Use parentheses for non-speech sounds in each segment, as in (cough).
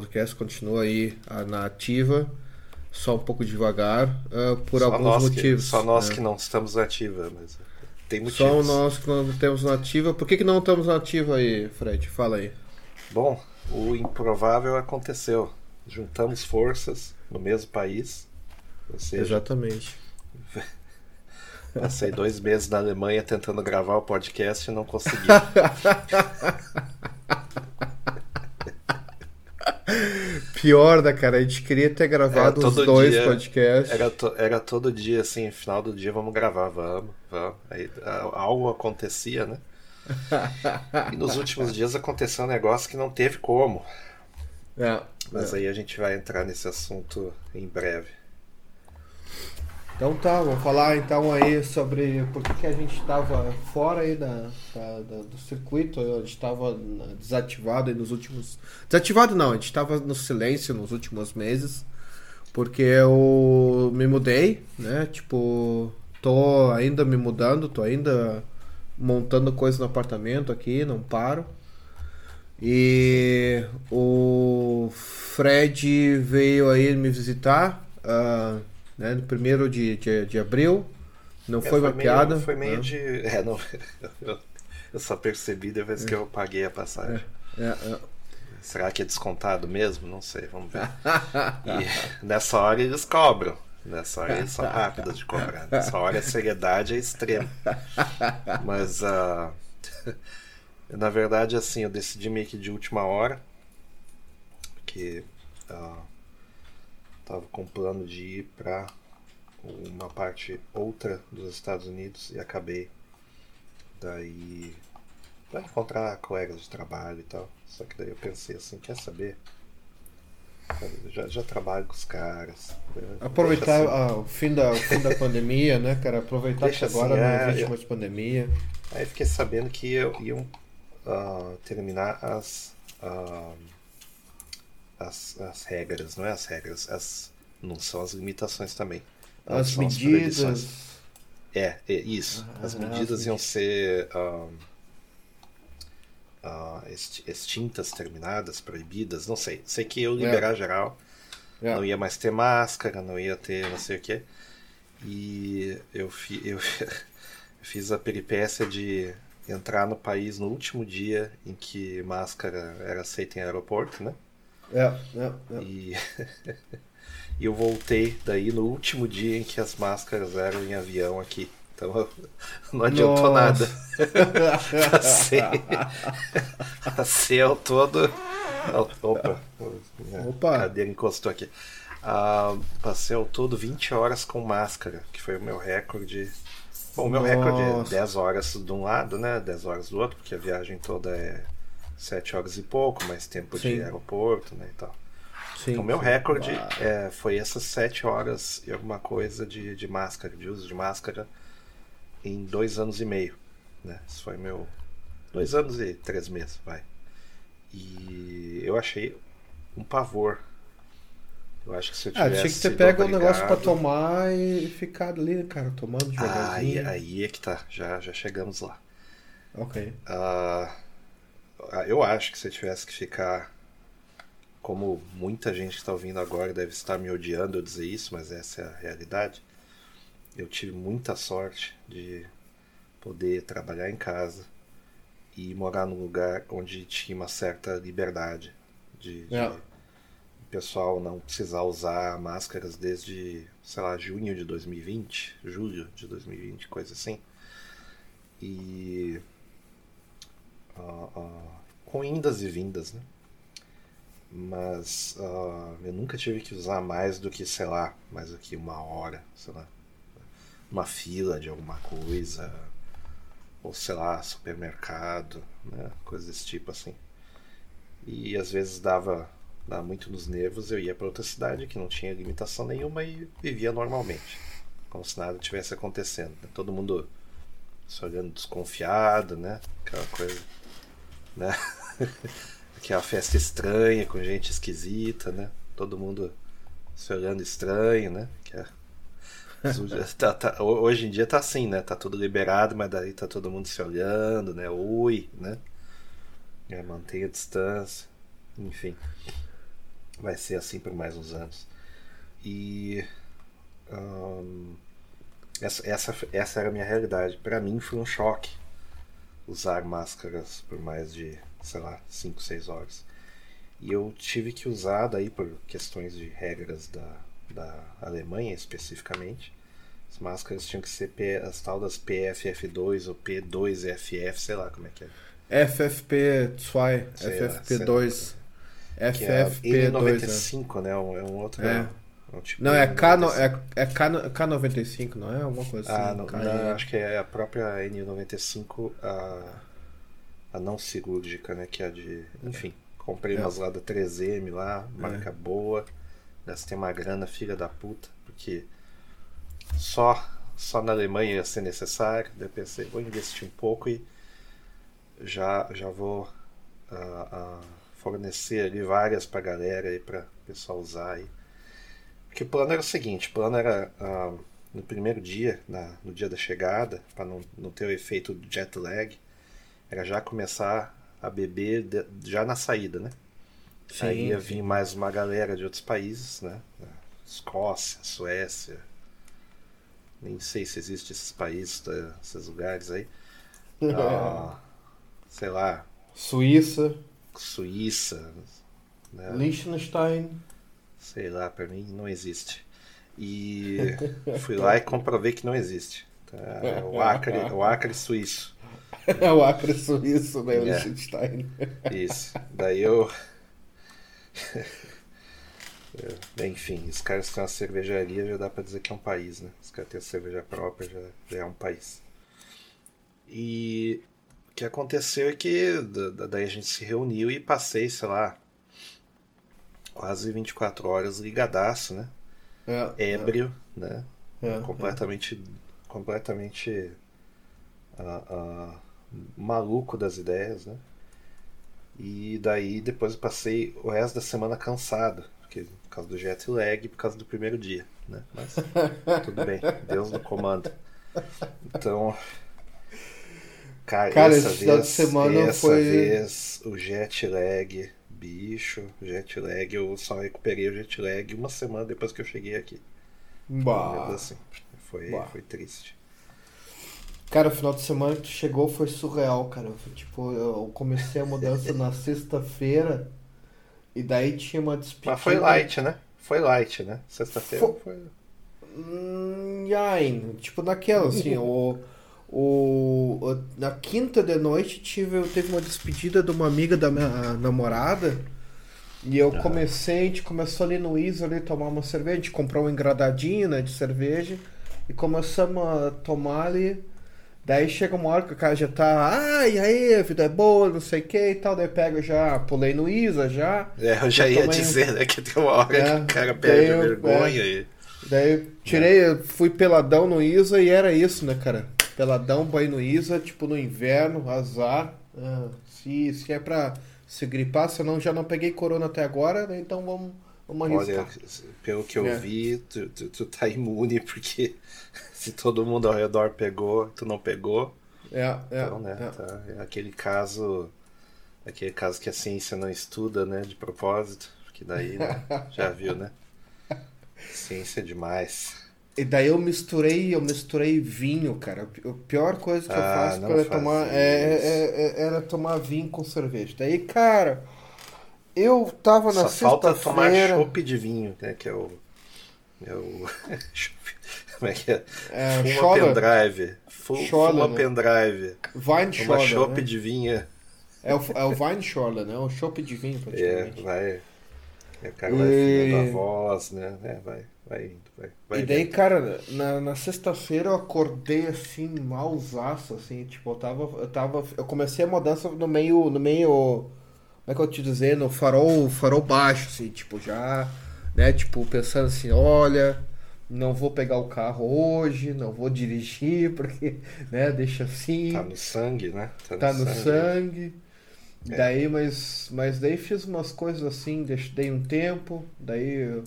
podcast continua aí ah, na ativa, só um pouco devagar, ah, por Só alguns nós que- motivos. só nós né? que não estamos ativa, mas tem Só motivos. nós que não temos na ativa. Por que, que não estamos na ativa aí, Fred? Fala aí. Bom, o improvável aconteceu. Juntamos forças no mesmo país. Seja, Exatamente. (laughs) passei dois meses na Alemanha tentando gravar o podcast e não consegui. (laughs) Pior, né, cara? A gente queria ter gravado os dois dia podcasts. Era, to- era todo dia, assim, final do dia, vamos gravar, vamos, vamos. Aí algo acontecia, né? (laughs) E nos últimos dias aconteceu um negócio que não teve como. É, Mas é. aí a gente vai entrar nesse assunto em breve. Então tá, vamos falar então aí sobre por que, que a gente estava fora aí da, da- da- do circuito, a gente estava desativado aí nos últimos. Desativado não, a gente estava no silêncio nos últimos meses, porque eu me mudei, né? Tipo, tô ainda me mudando, tô ainda montando coisa no apartamento aqui, não paro. E o Fred veio aí me visitar, ah, né, no primeiro de, de, de abril. Não É, foi uma meio- piada. Foi meio né? de. (laughs) É, não. (laughs) Eu, eu só percebi depois que eu paguei a passagem. É, é. Será que é descontado mesmo? Não sei, vamos ver. (laughs) E nessa hora eles cobram. Nessa hora eles são rápidos de cobrar. Nessa hora a seriedade é extrema. Mas, ah, na verdade, assim, eu decidi meio que de última hora. Porque ah, tava com um plano de ir para uma parte outra dos Estados Unidos e acabei daí para encontrar colegas de trabalho e tal. Só que daí eu pensei assim, quer saber? Eu já, já trabalho com os caras. né? Aproveitar assim. ah, o, fim da, o fim da pandemia, né, cara? Aproveitar Deixa que agora assim, não é, existe eu- mais pandemia. Aí eu fiquei sabendo que iam, iam ah, terminar as, ah, as as regras, não é as regras, as não são as limitações também. As são medidas. É, é isso. Ah, As as medidas iam medidas. ser ah, exti- extintas, terminadas, proibidas, não sei. Sei que eu liberar geral, É. não ia mais ter máscara, não ia ter não sei o que. E eu, fi, (laughs) eu fiz a peripécia de entrar no país no último dia em que máscara era aceita em aeroporto, né? É, é, é. E, (laughs) eu voltei daí no último dia em que as máscaras eram em avião aqui. Então (laughs) não adiantou Nossa. nada. (laughs) Passei, passei ao todo. Opa, Opa. cadeira encostou aqui. Ah, passei ao todo 20 horas com máscara, que foi o meu recorde. Bom, o meu recorde é Nossa. 10 horas de um lado, né? 10 horas do outro, porque a viagem toda é 7 horas e pouco, mais tempo Sim. de aeroporto, né? E tal. Sim, O meu recorde é, foi essas 7 horas e alguma coisa de, de máscara, de uso de máscara em dois anos e meio. Né? Isso foi meu. Dois anos e três meses, vai. E eu achei um pavor. Eu acho que se eu Ah, tivesse tinha que ter pego um negócio pra obrigado- tomar e ficar ali, cara, tomando Ah, aí, devagarzinho. aí é que tá, já, já chegamos lá. Ok. Ah, eu acho que se eu tivesse que ficar. Como muita gente que está ouvindo agora deve estar me odiando eu dizer isso, mas essa é a realidade. Eu tive muita sorte de poder trabalhar em casa e morar num lugar onde tinha uma certa liberdade de, É. o pessoal não precisar usar máscaras desde, sei lá, junho de 2020, julho de 2020, coisa assim. E ah, com indas e vindas, né? Mas ah, eu nunca tive que usar mais do que, sei lá, mais do que uma hora, sei lá, uma fila de alguma coisa, ou sei lá, supermercado, né? Coisa desse tipo assim. E às vezes dava, dava muito nos nervos, eu ia para outra cidade que não tinha limitação nenhuma e vivia normalmente, como se nada tivesse acontecendo. né? Todo mundo se olhando desconfiado, né? Aquela coisa, né? (laughs) Aquela festa estranha com gente esquisita, né? Todo mundo se olhando estranho, né? Que é- (laughs) tá- tá- ho- hoje em dia tá assim, né? Tá tudo liberado, mas daí tá todo mundo se olhando, né? Oi, né? É, mantenha a distância, enfim. Vai ser assim por mais uns anos. E essa, essa, essa era a minha realidade. Para mim foi um choque usar máscaras por mais de, sei lá, 5, 6 horas. E eu tive que usar daí por questões de regras da, da Alemanha especificamente. As máscaras tinham que ser P, as tal das PFF2 ou P2FF, sei lá como é que é. FFP2, Sei lá, FFP2. Que é a FFP2. né? N95, né? Um- É um outro. É. é um tipo Não, é, K, no- 95. é, é K, no- K95, não é? Alguma coisa assim. Ah, não, K- não, acho que é a própria N95, a, a não cirúrgica, né? Que é a de. Enfim, comprei É. umas lá da 3M lá, marca boa. Gastei uma grana, filha da puta, porque só, só na Alemanha ia ser necessário. Daí eu pensei, vou investir um pouco e já, já vou ah, ah, fornecer ali várias pra galera aí pra pessoal usar aí. Porque o plano era o seguinte, o plano era ah, no primeiro dia, na- no dia da chegada, para não, não ter o efeito do jet lag, era já começar a beber de- já na saída, né? Sim, Aí ia vir mais uma galera de outros países, né? Escócia, Suécia. Nem sei se existe esses países, tá? esses lugares aí. (laughs) Ah, sei lá, Suíça, Suíça, né? Liechtenstein. Sei lá, pra mim não existe. E (laughs) fui lá e comprovei que não existe. Tá? É O (laughs) Acre, o Acre suíço. É o Acre suíço, né? É. Liechtenstein. Isso. Daí eu. É, (laughs) Enfim, os caras têm uma cervejaria, já dá pra dizer que é um país, né? Os caras têm a cerveja própria, já, já é um país. E o que aconteceu é que da- da- daí a gente se reuniu e passei, sei lá, quase 24 horas ligadaço, né? É, ébrio, né? É, completamente, completamente ah, ah, maluco das ideias, né? E daí depois eu passei o resto da semana cansado, porque por causa do jet lag, por causa do primeiro dia, né? Mas (laughs) tudo bem, Deus no comando. Então, cara, Cara, essa esse final de vez, semana essa foi- vez o jet lag, bicho, jet lag, eu só recuperei o jet lag uma semana depois que eu cheguei aqui. Bah. Assim, foi, Bah. foi triste. Cara, o final de semana que tu chegou foi surreal, cara. Foi, tipo, eu comecei a mudança na (laughs) sexta-feira e daí tinha uma despedida. Mas foi light, né? Foi light, né? Sexta-feira Fo- foi. Hum, yain, tipo naquela, assim, (laughs) o, o, o- Na quinta de noite tive, teve uma despedida de uma amiga da minha namorada. E eu comecei, a gente começou ali no Isa ali tomar uma cerveja, a gente comprou um engradadinho, né, de cerveja e começamos a tomar ali. Daí chega uma hora que o cara já tá, ah, e aí, a vida é boa, não sei o que e tal. Daí pega já, pulei no Isa já. É, eu já ia tomei dizer, né? Que tem uma hora É, que o cara perde eu- vergonha e. Daí tirei, eu fui peladão no Isa e era isso, né, cara? Peladão, banho no Isa, tipo no inverno, azar. Ah, se, se é pra se gripar, se eu não, já não peguei corona até agora, né, então vamos, vamos Olha, arriscar. pelo que eu É. vi, tu, tu, tu tá imune, (laughs) porque se todo mundo ao redor pegou, tu não pegou. É, é, Então, né? é. Tá, é aquele caso. Aquele caso que a ciência não estuda, né? De propósito. Porque daí, né, (laughs) já viu, né? Ciência é demais. E daí eu misturei, eu misturei vinho, cara. A pior coisa que eu Ah, faço não para faz tomar isso. é, é- é- era tomar vinho com cerveja. Daí, cara, eu tava na Só falta tomar sexta-feira. chopp de vinho, né? Que é o. É (laughs) o. Como é que é? É, Fuma Scholler. pendrive. Fu, Scholler, fuma né? pendrive. Wine Uma Scholler, chopp né? de vinho. É o, é o Wine Scholler, né? O chopp de vinho, É, praticamente. vai. O cara vai E- afinando a voz, né? É, vai, vai indo, vai. vai E daí, indo. cara, na, na sexta-feira eu acordei assim, malzaço, assim, tipo, eu tava, eu tava, eu comecei a mudança no meio, no meio, como é que eu te dizer, no farol, farol baixo, assim, tipo, já, né, tipo, pensando assim, olha, não vou pegar o carro hoje, não vou dirigir, (laughs) porque, né, deixa assim, Tá no sangue, né? tá no sangue. É. Daí, mas, mas daí fiz umas coisas assim, deix- dei um tempo, daí eu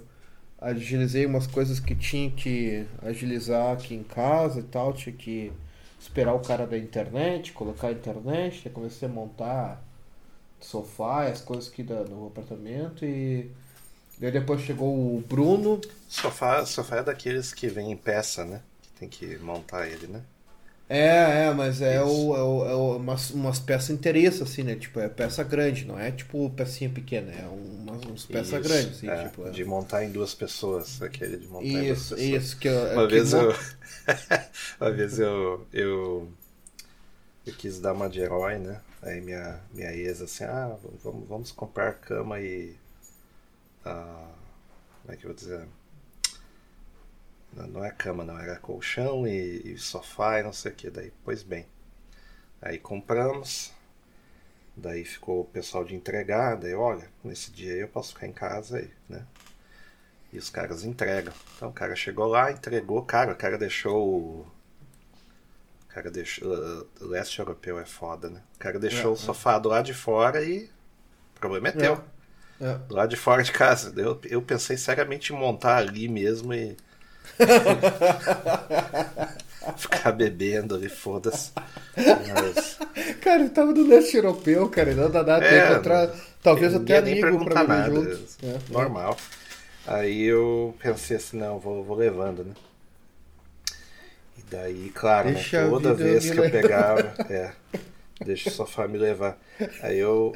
agilizei umas coisas que tinha que agilizar aqui em casa e tal, tinha que esperar o cara da internet, colocar a internet, daí comecei a montar sofá as coisas aqui da, no apartamento e daí depois chegou o Bruno, Sofá, sofá é daqueles que vem em peça, né? Que tem que montar ele, né? É, é, mas é, Isso. o, é, o, é umas, umas peças inteiriças, assim, né? Tipo, é peça grande, não é tipo pecinha pequena, é umas, umas peças Isso, grandes, assim, é, tipo. é. De montar em duas pessoas, aquele de montar em duas Isso, pessoas. isso, que eu, Uma que vez eu. (laughs) Uma vez eu, eu. Eu quis dar uma de herói, né? Aí minha, minha ex assim, ah, vamos, vamos comprar cama e. ah, como é que eu vou dizer? Não, é cama, não, era colchão e, e sofá e não sei o que. Daí, pois bem. Aí compramos. Daí ficou o pessoal de entregar. Daí, olha, nesse dia aí eu posso ficar em casa aí, né? E os caras entregam. Então o cara chegou lá, entregou. Cara, o cara deixou. o- O cara deixou. O leste europeu é foda, né? O cara deixou É, o sofá do lado de fora e. O problema é teu. É. Do lado de fora de casa. Eu, eu pensei seriamente em montar ali mesmo e. (laughs) Ficar bebendo ali, foda-se. Mas. Cara, ele tava no leste europeu, cara, não dá nada É, encontrar, talvez até amigo pra beber nada, junto. É. Normal. Aí eu pensei assim, não, vou, vou levando, né? E daí, claro, né, toda vez que eu pegava, (laughs) é, deixa o sofá me levar. Aí eu,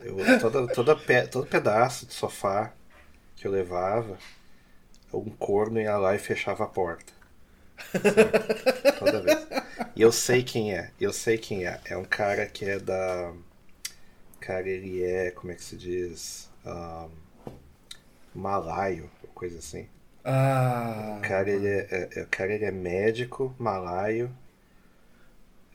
eu toda, toda todo pedaço de sofá que eu levava, um corno ia lá e fechava a porta. Sabe? (laughs) Toda vez. E eu sei quem é, eu sei quem é. É um cara que é da. Cara, ele é, como é que se diz? Ahn, malaio, coisa assim. Ah, O cara, ele é, é- é- o cara, ele é médico, malaio,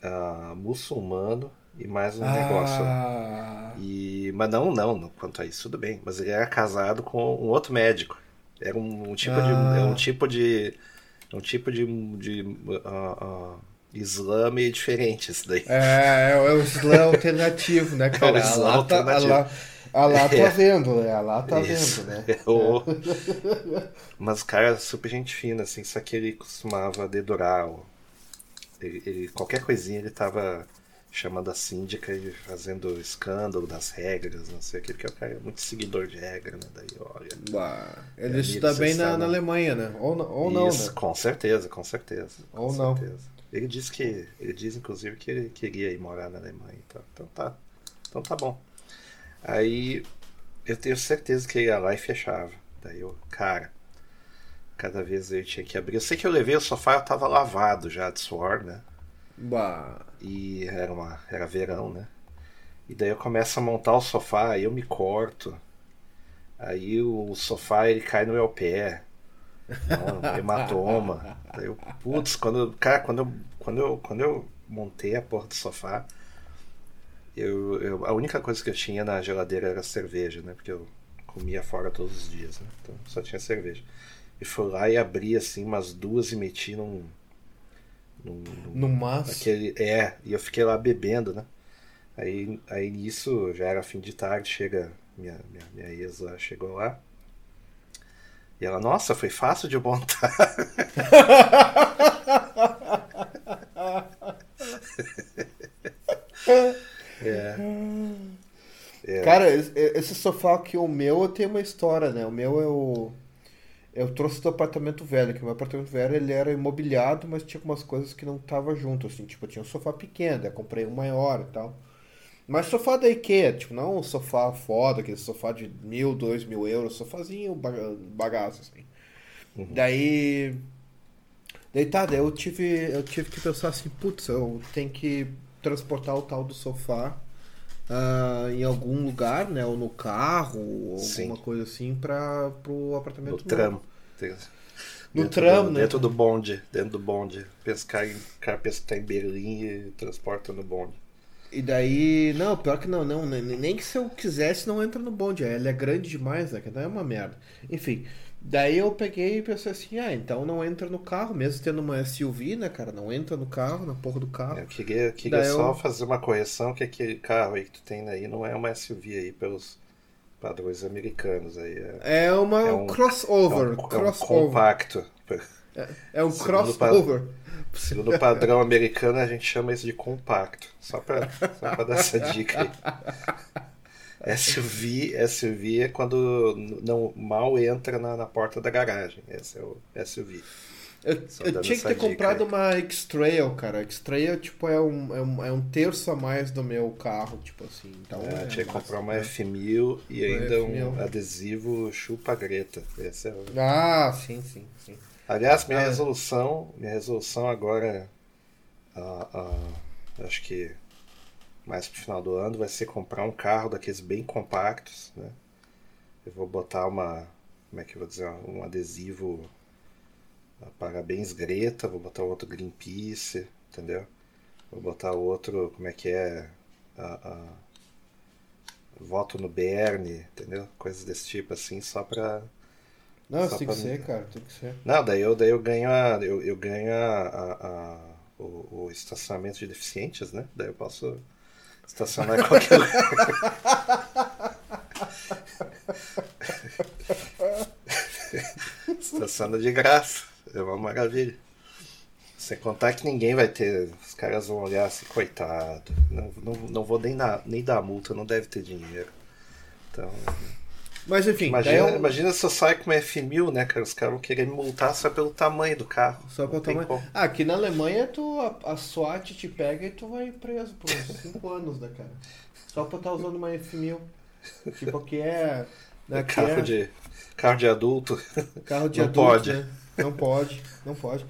ah, muçulmano e mais um negócio. ah, E, mas não, não, não, quanto a isso, tudo bem. Mas ele era casado com um outro médico. Era um, um tipo de. Ah. É um tipo de. é Um tipo de. de ah, ah, Islã meio diferente, isso daí. É, é o Islã alternativo, né, cara? (laughs) É o Islã tá, alternativo. lá, a lá tá (laughs) É. vendo, né? A lá tá Isso. vendo, né? (laughs) É o- Mas o cara era super gente fina, assim, só que ele costumava dedurar. Ele, ele- qualquer coisinha ele tava chamando a síndica e fazendo escândalo das regras, não sei o que, porque o cara é muito seguidor de regra, né? Daí, olha. Bah, ele amigo, estuda você bem na, na Alemanha, né? Ou, não- ou não, Isso, né? com certeza, com certeza. com Ou não. certeza. Ele diz que. Ele diz, inclusive, que ele queria ir morar na Alemanha. Então, então tá. Então tá bom. Aí eu tenho certeza que ele ia lá e fechava. Daí eu, cara, cada vez eu tinha que abrir. Eu sei que eu levei o sofá, eu tava lavado já de suor, né? Bah. E era, uma, era verão, né? E daí eu começo a montar o sofá, aí eu me corto. Aí o sofá ele cai no meu pé. Não, hematoma. (laughs) Daí eu, putz, quando, cara, quando eu, quando, eu, quando eu montei a porra do sofá, eu, eu, a única coisa que eu tinha na geladeira era cerveja, né? Porque eu comia fora todos os dias, né? Então só tinha cerveja. E fui lá e abri assim umas duas e meti num. Num No mas. Aquele, é, e eu fiquei lá bebendo, né? Aí, aí nisso, já era fim de tarde, chega minha, minha, minha ex lá, chegou lá. E ela, nossa, foi fácil de montar. (laughs) é. É. Cara, esse esse sofá aqui, o meu, eu tenho uma história, né? O meu é o. Eu trouxe do apartamento velho, que o meu apartamento velho ele era imobiliado, mas tinha algumas coisas que não tava junto, assim, tipo, tinha um sofá pequeno, daí comprei um maior e tal. Mas sofá da IKEA, tipo, não um sofá foda, aquele sofá de mil, dois mil euros, sofazinho baga- bagaço, assim. Daí. Daí tá, daí eu tive, eu tive que pensar assim, putz, eu tenho que transportar o tal do sofá ah, em algum lugar, né? Ou no carro, ou Sim. alguma coisa assim, para pro apartamento No novo. tram. No dentro tram, do, né? Dentro do bonde. Dentro do bonde. Pescar em, o cara pensa que tá em Berlim e transporta no bonde. E daí, não, pior que não, não, nem nem que se eu quisesse não entra no bonde, ele é grande demais, né, que daí é uma merda. Enfim, daí eu peguei e pensei assim, ah, então não entra no carro, mesmo tendo uma SUV, né, cara, não entra no carro, na porra do carro. Eu queria, queria Daí só eu- fazer uma correção que aquele carro aí que tu tem aí não é uma SUV aí pelos padrões americanos aí. É, É uma É um- crossover, é um, é um compacto. É um Segundo crossover. Segundo o padrão americano, a gente chama isso de compacto. Só pra, só pra dar essa dica aí. SUV, SUV é quando não mal entra na, na porta da garagem. Esse é o SUV. Eu, eu tinha que ter comprado uma X-Trail, cara. X-Trail, tipo, é um, é, um, é um terço a mais do meu carro, tipo assim. Então, É, é tinha que comprar uma né? F1000 e ainda um F1000. adesivo chupa greta. Esse é o... Ah, sim, sim, sim. Aliás, minha É. resolução, minha resolução agora, ah, ah, acho que mais pro final do ano, vai ser comprar um carro daqueles bem compactos, né? Eu vou botar uma, como é que eu vou dizer, um adesivo Parabéns Greta, vou botar outro Greenpeace, entendeu? Vou botar outro, como é que é, ah, voto no Bernie, entendeu? Coisas desse tipo assim, só pra Não, Só tem pra que ser, cara, tem que ser. não, daí eu, daí eu ganho, a, eu, eu ganho a, a- a- o, o estacionamento de deficientes, né? Daí eu posso estacionar em qualquer lugar. (laughs) Estaciona de graça. É uma maravilha. Sem contar que ninguém vai ter. Os caras vão olhar assim, coitado. Não, não, não vou nem dar, nem dar multa, não deve ter dinheiro. Então. Mas enfim, Imagina, eu- imagina se eu sair com uma F1000, né, cara? Os caras vão querer me multar só pelo tamanho do carro. Só pelo tamanho. como. Ah, aqui na Alemanha tu, a, a SWAT te pega e tu vai preso por uns 5 (laughs) anos, né, cara? Só por estar usando uma F1000. Tipo, que é. Né, (laughs) carro, é de, carro de adulto. carro de não adulto, pode. né? Não pode, não pode.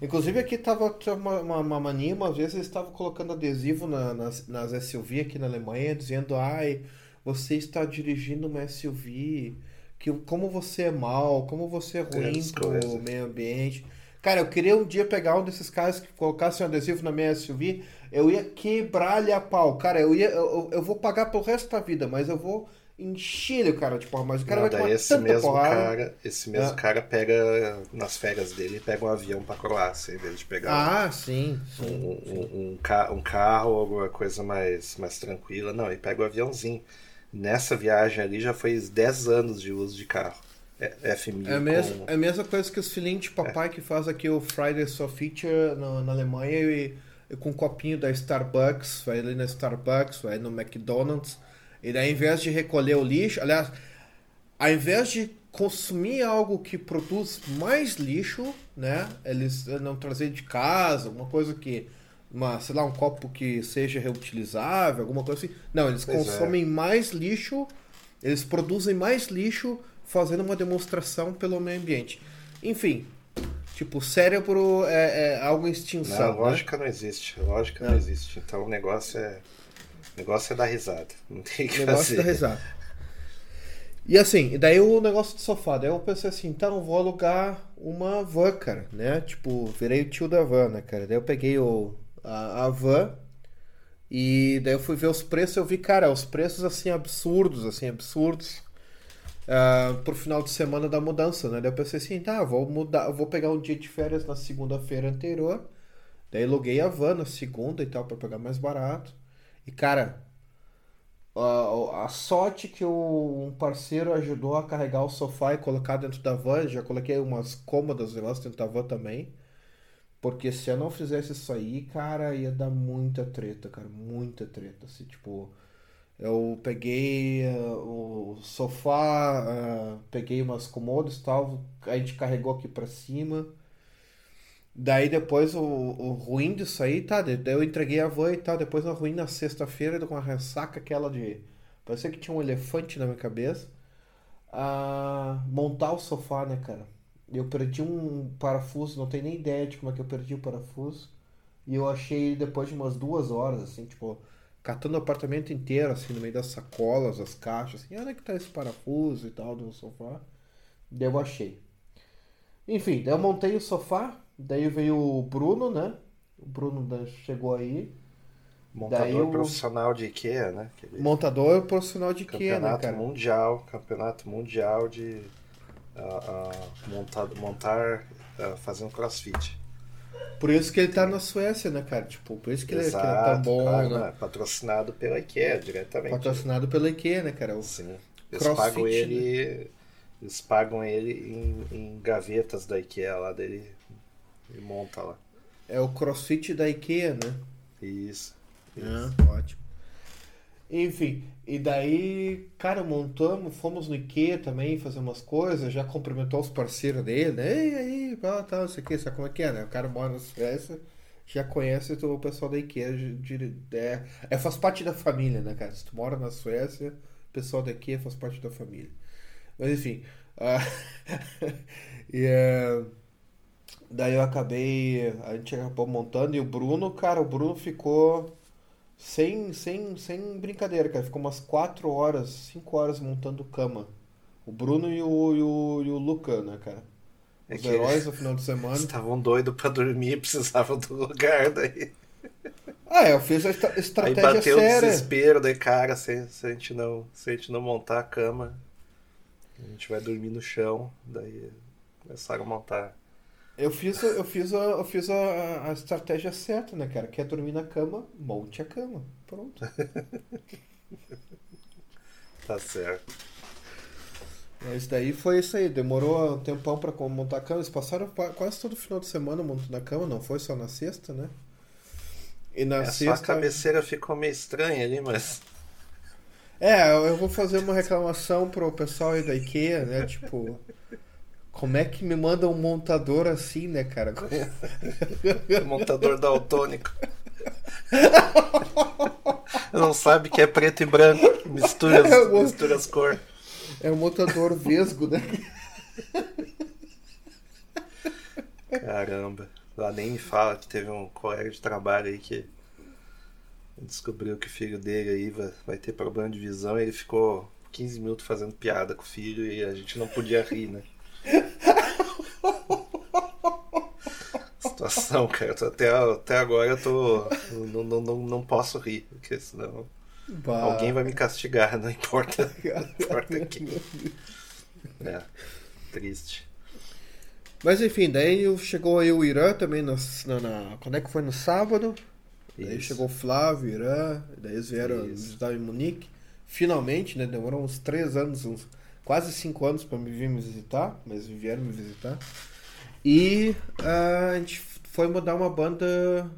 Inclusive aqui tava uma, uma, uma mania, uma vez eles estavam colocando adesivo na- nas, nas SUV aqui na Alemanha, dizendo, ai, você está dirigindo uma SUV, que como você é mal, como você é ruim pro meio ambiente. Cara, eu queria um dia pegar um desses caras que colocasse um adesivo na minha SUV, eu ia quebrar-lhe a pau. Cara, eu ia, eu, eu- eu vou pagar pelo resto da vida, mas eu vou encher o cara de porra, mas o cara Não, vai tomar esse mesmo porrada. cara, esse mesmo Ah. cara pega nas férias dele pega um avião pra Croácia em vez de pegar Ah, sim, um, sim. um, um, ca- um carro ou alguma coisa mais, mais tranquila. Não, ele pega o aviãozinho. Nessa viagem ali já foi 10 anos de uso de carro. É- F1000 É a, mesma, com- é a mesma coisa que os filhinhos de papai que faz aqui o Friday Só Feature na, na Alemanha e, e com um copinho da Starbucks, vai ali na Starbucks, vai no McDonald's, e daí ao invés de recolher o lixo, aliás, ao invés de consumir algo que produz mais lixo, né, eles eh, não trazer de casa, uma coisa que, uma, sei lá, um copo que seja reutilizável, alguma coisa assim, não, eles Pois é. consomem mais lixo, eles produzem mais lixo fazendo uma demonstração pelo meio ambiente. Enfim, tipo, o cérebro é, é algo em extinção. Não, né? lógica não existe. Lógica não Não. existe. Então o negócio é. O negócio é dar risada. Não tem o que negócio fazer. da risada. E assim, daí o negócio do sofá, daí eu pensei assim, então vou alugar uma van, cara, né? Tipo, virei o tio da van, né, cara? Daí eu peguei o, a, a van e daí eu fui ver os preços, eu vi, cara, os preços assim absurdos, assim, absurdos. ah, pro final de semana da mudança, né? Daí eu pensei assim, tá, vou mudar, vou pegar um dia de férias na segunda-feira anterior. Daí aluguei a van na segunda e tal, pra pegar mais barato. E cara, a, a sorte que o, um parceiro ajudou a carregar o sofá e colocar dentro da van, já coloquei umas cômodas negócio dentro da van também. Porque se eu não fizesse isso aí, cara, ia dar muita treta, cara, muita treta. Assim, tipo, Eu peguei uh, o sofá, uh, peguei umas comodas e tal, a gente carregou aqui pra cima. Daí depois o, o ruim disso aí, tá? Eu entreguei a van e tal. Depois o ruim na sexta-feira com a ressaca aquela de. Parecia que tinha um elefante na minha cabeça. A montar o sofá, né, cara? Eu perdi um parafuso, não tenho nem ideia de como é que eu perdi o parafuso. E eu achei ele depois de umas duas horas, assim, tipo, catando o apartamento inteiro, assim, no meio das sacolas, das caixas, assim, onde que tá esse parafuso e tal do sofá. Daí eu achei. Enfim, daí eu montei o sofá, daí veio o Bruno, né? O Bruno chegou aí. Montador o- profissional de IKEA, né? Aquele Montador profissional de IKEA, né, campeonato cara? mundial, campeonato mundial de ah, ah, montar, montar ah, fazendo crossfit. Por isso que ele tá na Suécia, né, cara? Tipo, por isso que, ele, que ele Exato, bom, claro, né? né? Patrocinado pela IKEA diretamente. Patrocinado pela IKEA, né, cara? O- Sim. Eles Crossfit, pagam ele. Eles pagam ele em, em gavetas da IKEA lá dele. E monta lá. É o crossfit da IKEA, né? Isso. É, ótimo. Enfim, e daí, cara, montamos, fomos no IKEA também fazer umas coisas, já cumprimentou os parceiros dele, né? Ei, aí, tal, tal, não sei o que, sabe como é que é, né? O cara mora na Suécia, já conhece o pessoal da IKEA, de- é, é, faz parte da família, né, cara? Se tu mora na Suécia, o pessoal da IKEA faz parte da família. Mas enfim, ah, (laughs) e é, daí eu acabei, a gente acabou montando, e o Bruno, cara, o Bruno ficou sem, sem, sem brincadeira, cara. Ficou umas 4 horas, 5 horas montando cama. O Bruno e o, e o, e o Luca, né, cara? É Os que heróis no final de semana. Estavam doidos pra dormir, (laughs) precisavam do lugar daí. Ah, é, eu fiz a estra- Aí estratégia bateu o séria. desespero, daí, cara, se, se, a gente não, se a gente não montar a cama, a gente vai dormir no chão. Daí começaram a montar. Eu fiz, a- eu fiz, a, eu fiz a, a estratégia certa, né, cara? Quer dormir na cama? Monte a cama. Pronto. (laughs) Tá certo. Mas daí foi isso aí. Demorou um tempão pra montar a cama. Eles passaram pa- quase todo final de semana montando a cama. Não foi só na sexta, né? E na É, só a sexta. cabeceira ficou meio estranha ali, mas. É, eu vou fazer uma reclamação pro pessoal aí da IKEA, né? Tipo, como é que me manda um montador assim, né, cara? (laughs) montador daltônico. (laughs) Não sabe que é preto e branco. Mistura, É, o- mistura as cores. É um montador vesgo, né? Caramba. Lá nem me fala que teve um colega de trabalho aí que descobriu que o filho dele aí vai, vai ter problema de visão e ele ficou 15 minutos fazendo piada com o filho e a gente não podia rir, né? (laughs) Situação, cara. Até, até agora eu tô. Não, não, não, não posso rir, porque senão Bah. alguém vai me castigar, não importa. Não importa quem. É, triste. Mas enfim, daí chegou aí o Irã também na, na, na- Quando é que foi? No sábado? Daí Isso. chegou o Flávio, o Irã, daí eles vieram Isso. visitar em Munique. Finalmente, né? Demorou uns três anos, uns quase cinco anos pra me vir me visitar, mas vieram me visitar. E ah, a gente foi mudar uma banda.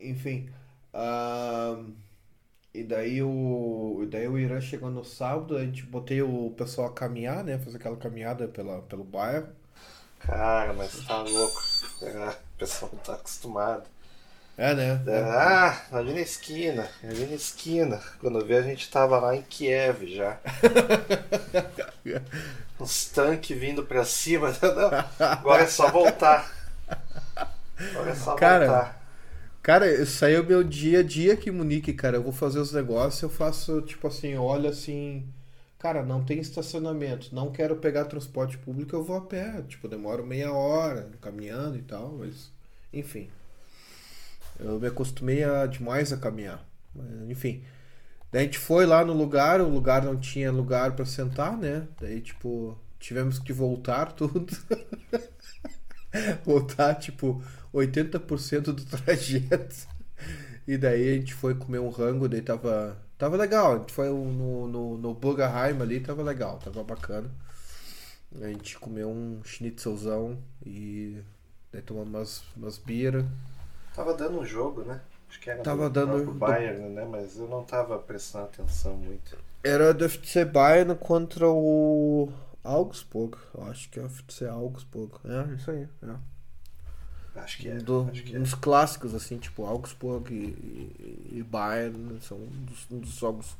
Enfim. ah, e daí o, e daí o Irã chegou no sábado, a gente botei o pessoal a caminhar, né? Fazer aquela caminhada pela, pelo bairro. Cara, mas tá louco. É, o pessoal não tá acostumado. É, né? Ah, ali na esquina, ali na esquina. Quando eu vi a gente tava lá em Kiev já. (laughs) Uns tanques vindo pra cima. (laughs) Não, agora é só voltar. Agora é só Cara, voltar. Cara, isso aí é o meu dia a dia aqui em Munique, cara. Eu vou fazer os negócios, eu faço, tipo assim, eu olho assim. Cara, não tem estacionamento, não quero pegar transporte público, eu vou a pé. Tipo, demoro meia hora caminhando e tal, mas. Enfim. Eu me acostumei a, demais a caminhar. Mas, enfim. Daí a gente foi lá no lugar, o lugar não tinha lugar pra sentar, né? Daí, tipo, tivemos que voltar tudo. (laughs) voltar, tipo, 80% do trajeto. E daí a gente foi comer um rango, daí tava, tava legal. A gente foi no, no, no Burgerheim ali, tava legal, tava bacana. A gente comeu um schnitzelzão e daí tomamos umas, umas bira. Tava dando um jogo, né? Acho que era Tava do dando- do- Bayern, né? Mas eu não tava prestando atenção muito. Era do FC Bayern contra o Augsburg. Eu acho que é o FC Augsburg. É, isso aí. É. Acho que é. Do- acho que é. Uns clássicos, assim, tipo Augsburg e, e- e Bayern. São um dos, um dos jogos,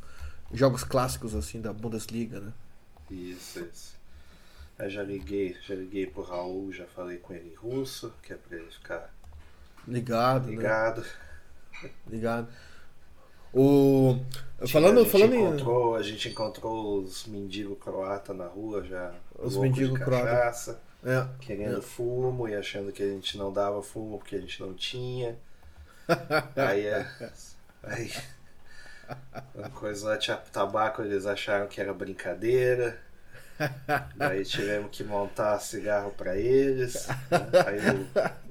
jogos clássicos, assim, da Bundesliga, né? Isso, isso. Eu já liguei, já liguei pro Raul, já falei com ele em russo, que é pra ele ficar Ligado, né? ligado. Ligado. O... Tinha- Falando, a gente falando em... encontrou, A gente encontrou os mendigos croata na rua já. Os mendigos croata. cachaça, É, Querendo É. fumo e achando que a gente não dava fumo porque a gente não tinha. (laughs) aí é. Aí. Uma coisa lá, tinha tabaco, eles acharam que era brincadeira. Daí tivemos que montar cigarro pra eles. né? Aí o,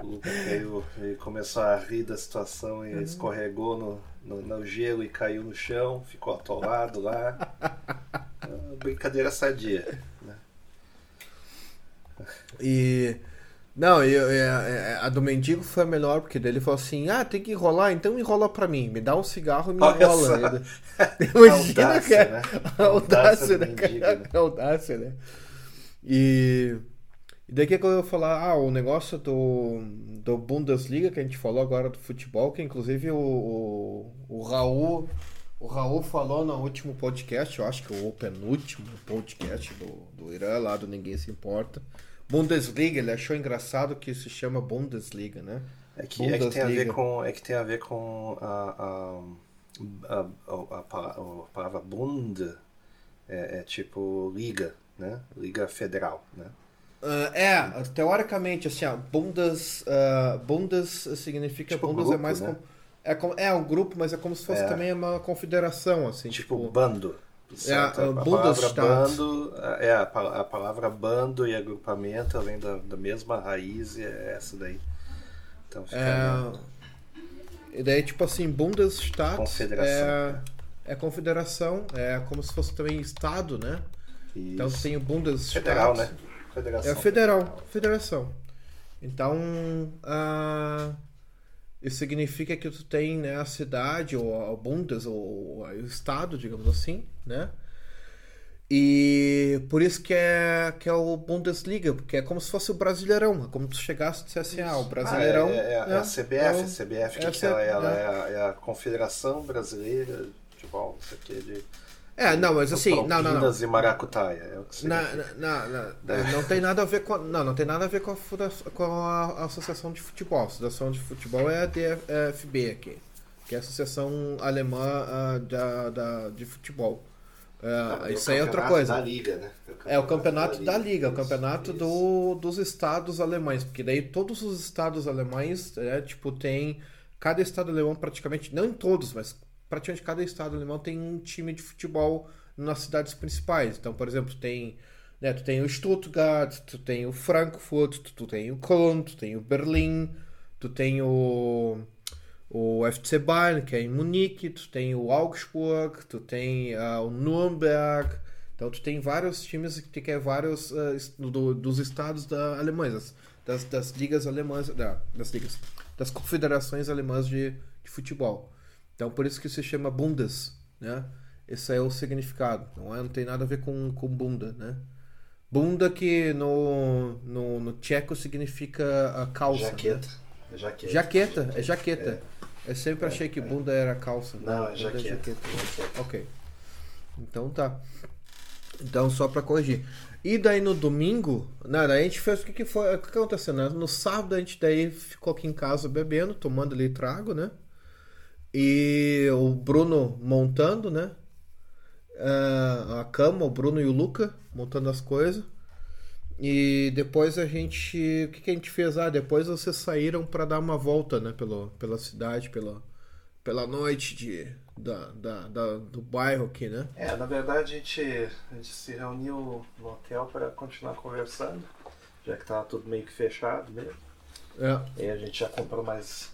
o Lucas veio, ele começou a rir da situação e escorregou no, no, no gelo e caiu no chão, ficou atolado lá. Ah, Brincadeira sadia. né? E. Não, e, e- a, do mendigo foi a melhor, porque daí ele falou assim: ah, tem que enrolar, então enrola pra mim. Me dá um cigarro e me Olha enrola. (laughs) (laughs) Imagina, Audácia, cara. né? A audácia, Audácia né, mendigo, né? A audácia, né? E. E daí que que eu ia falar? Ah, o negócio do, do Bundesliga que a gente falou agora do futebol, que inclusive o, o, o Raul. O Raul falou no último podcast, eu acho que o penúltimo podcast do, do Irã, lá do Ninguém Se Importa. Bundesliga, ele achou engraçado que se chama Bundesliga, né? É que, é que tem a ver com, é que tem a ver com a, a, a, a palavra Bund é, é tipo liga, né? Liga federal, né? Ah, é, teoricamente, assim, ó, Bundes, ah, Bundes significa Tipo Bundes é grupo, mais né? com- é, é um grupo, mas é como se fosse É. também uma confederação, assim, Tipo, tipo, bando. certo? a a palavra Bundesstaat. bando é a, a palavra bando e agrupamento vem da, da mesma raiz e é essa daí. Então fica é, e daí tipo assim, Bundesstaat Confederação, é, né? é confederação, é como se fosse também estado, né? Então Isso. tem o Bundesstaat. federal, né? Federação. É federal, federação. Então, ah, isso significa que tu tem né, a cidade, ou a Bundes, ou o estado, digamos assim, né? E por isso que é, que é o Bundesliga, porque é como se fosse o Brasileirão. É como se tu chegasse e dissesse, ah, o Brasileirão. Ah, é, é, é a CBF, é o- CBF que, é a que ela, C- ela é. é, a, é a Confederação Brasileira de Futebol, isso aqui é de É, não, mas assim, não, não, não. E Maracutaia, é o que Na, na, na, na- não tem nada a ver com não, não tem nada a ver com a, com a associação de futebol. A associação de futebol é a DFB aqui, que é a associação alemã ah, da, da, de futebol. Ah, Não, isso é o aí é outra campeonato coisa. Da Liga, né? É o campeonato da Liga, o isso, campeonato isso, do, dos estados alemães, porque daí todos os estados alemães, é, tipo, tem cada estado alemão praticamente, não em todos, mas praticamente cada estado alemão tem um time de futebol nas cidades principais. Então, por exemplo, tem, né, tu tem o Stuttgart, tu tem o Frankfurt, tu, tu tem o Köln, tu tem o Berlim, tu tem o o FC Bayern, que é em Munique, tu tem o Augsburg, tu tem ah, o Nürnberg, então tu tem vários times que que é vários es- do- dos estados da Alemanha, das, das, das ligas alemãs, da- das ligas, das confederações alemãs de, de futebol. Então por isso que se chama Bundes, né? Esse é o significado, não, é, não tem nada a ver com, com bunda, né? Bunda que no, no, no tcheco significa a calça. né? Jaqueta. É jaqueta. Jaqueta, é jaqueta. Eu sempre achei que bunda era calça. Não, é bunda jaqueta. Ok. Então tá. Então só pra corrigir. E daí no domingo, né, daí a gente fez o que, que foi, o que que aconteceu, né? No sábado a gente daí ficou aqui em casa bebendo, tomando ali trago, né? E o Bruno montando, né? Ah, a cama, o Bruno e o Luca montando as coisas. E depois a gente. O que, que a gente fez? Ah, depois vocês saíram para dar uma volta, né? Pelo, pela cidade, pela, pela noite de, da, da, da- do bairro aqui, né? É, na verdade a gente, a gente se reuniu no hotel para continuar conversando, já que tava tudo meio que fechado mesmo. É. E a gente já comprou mais,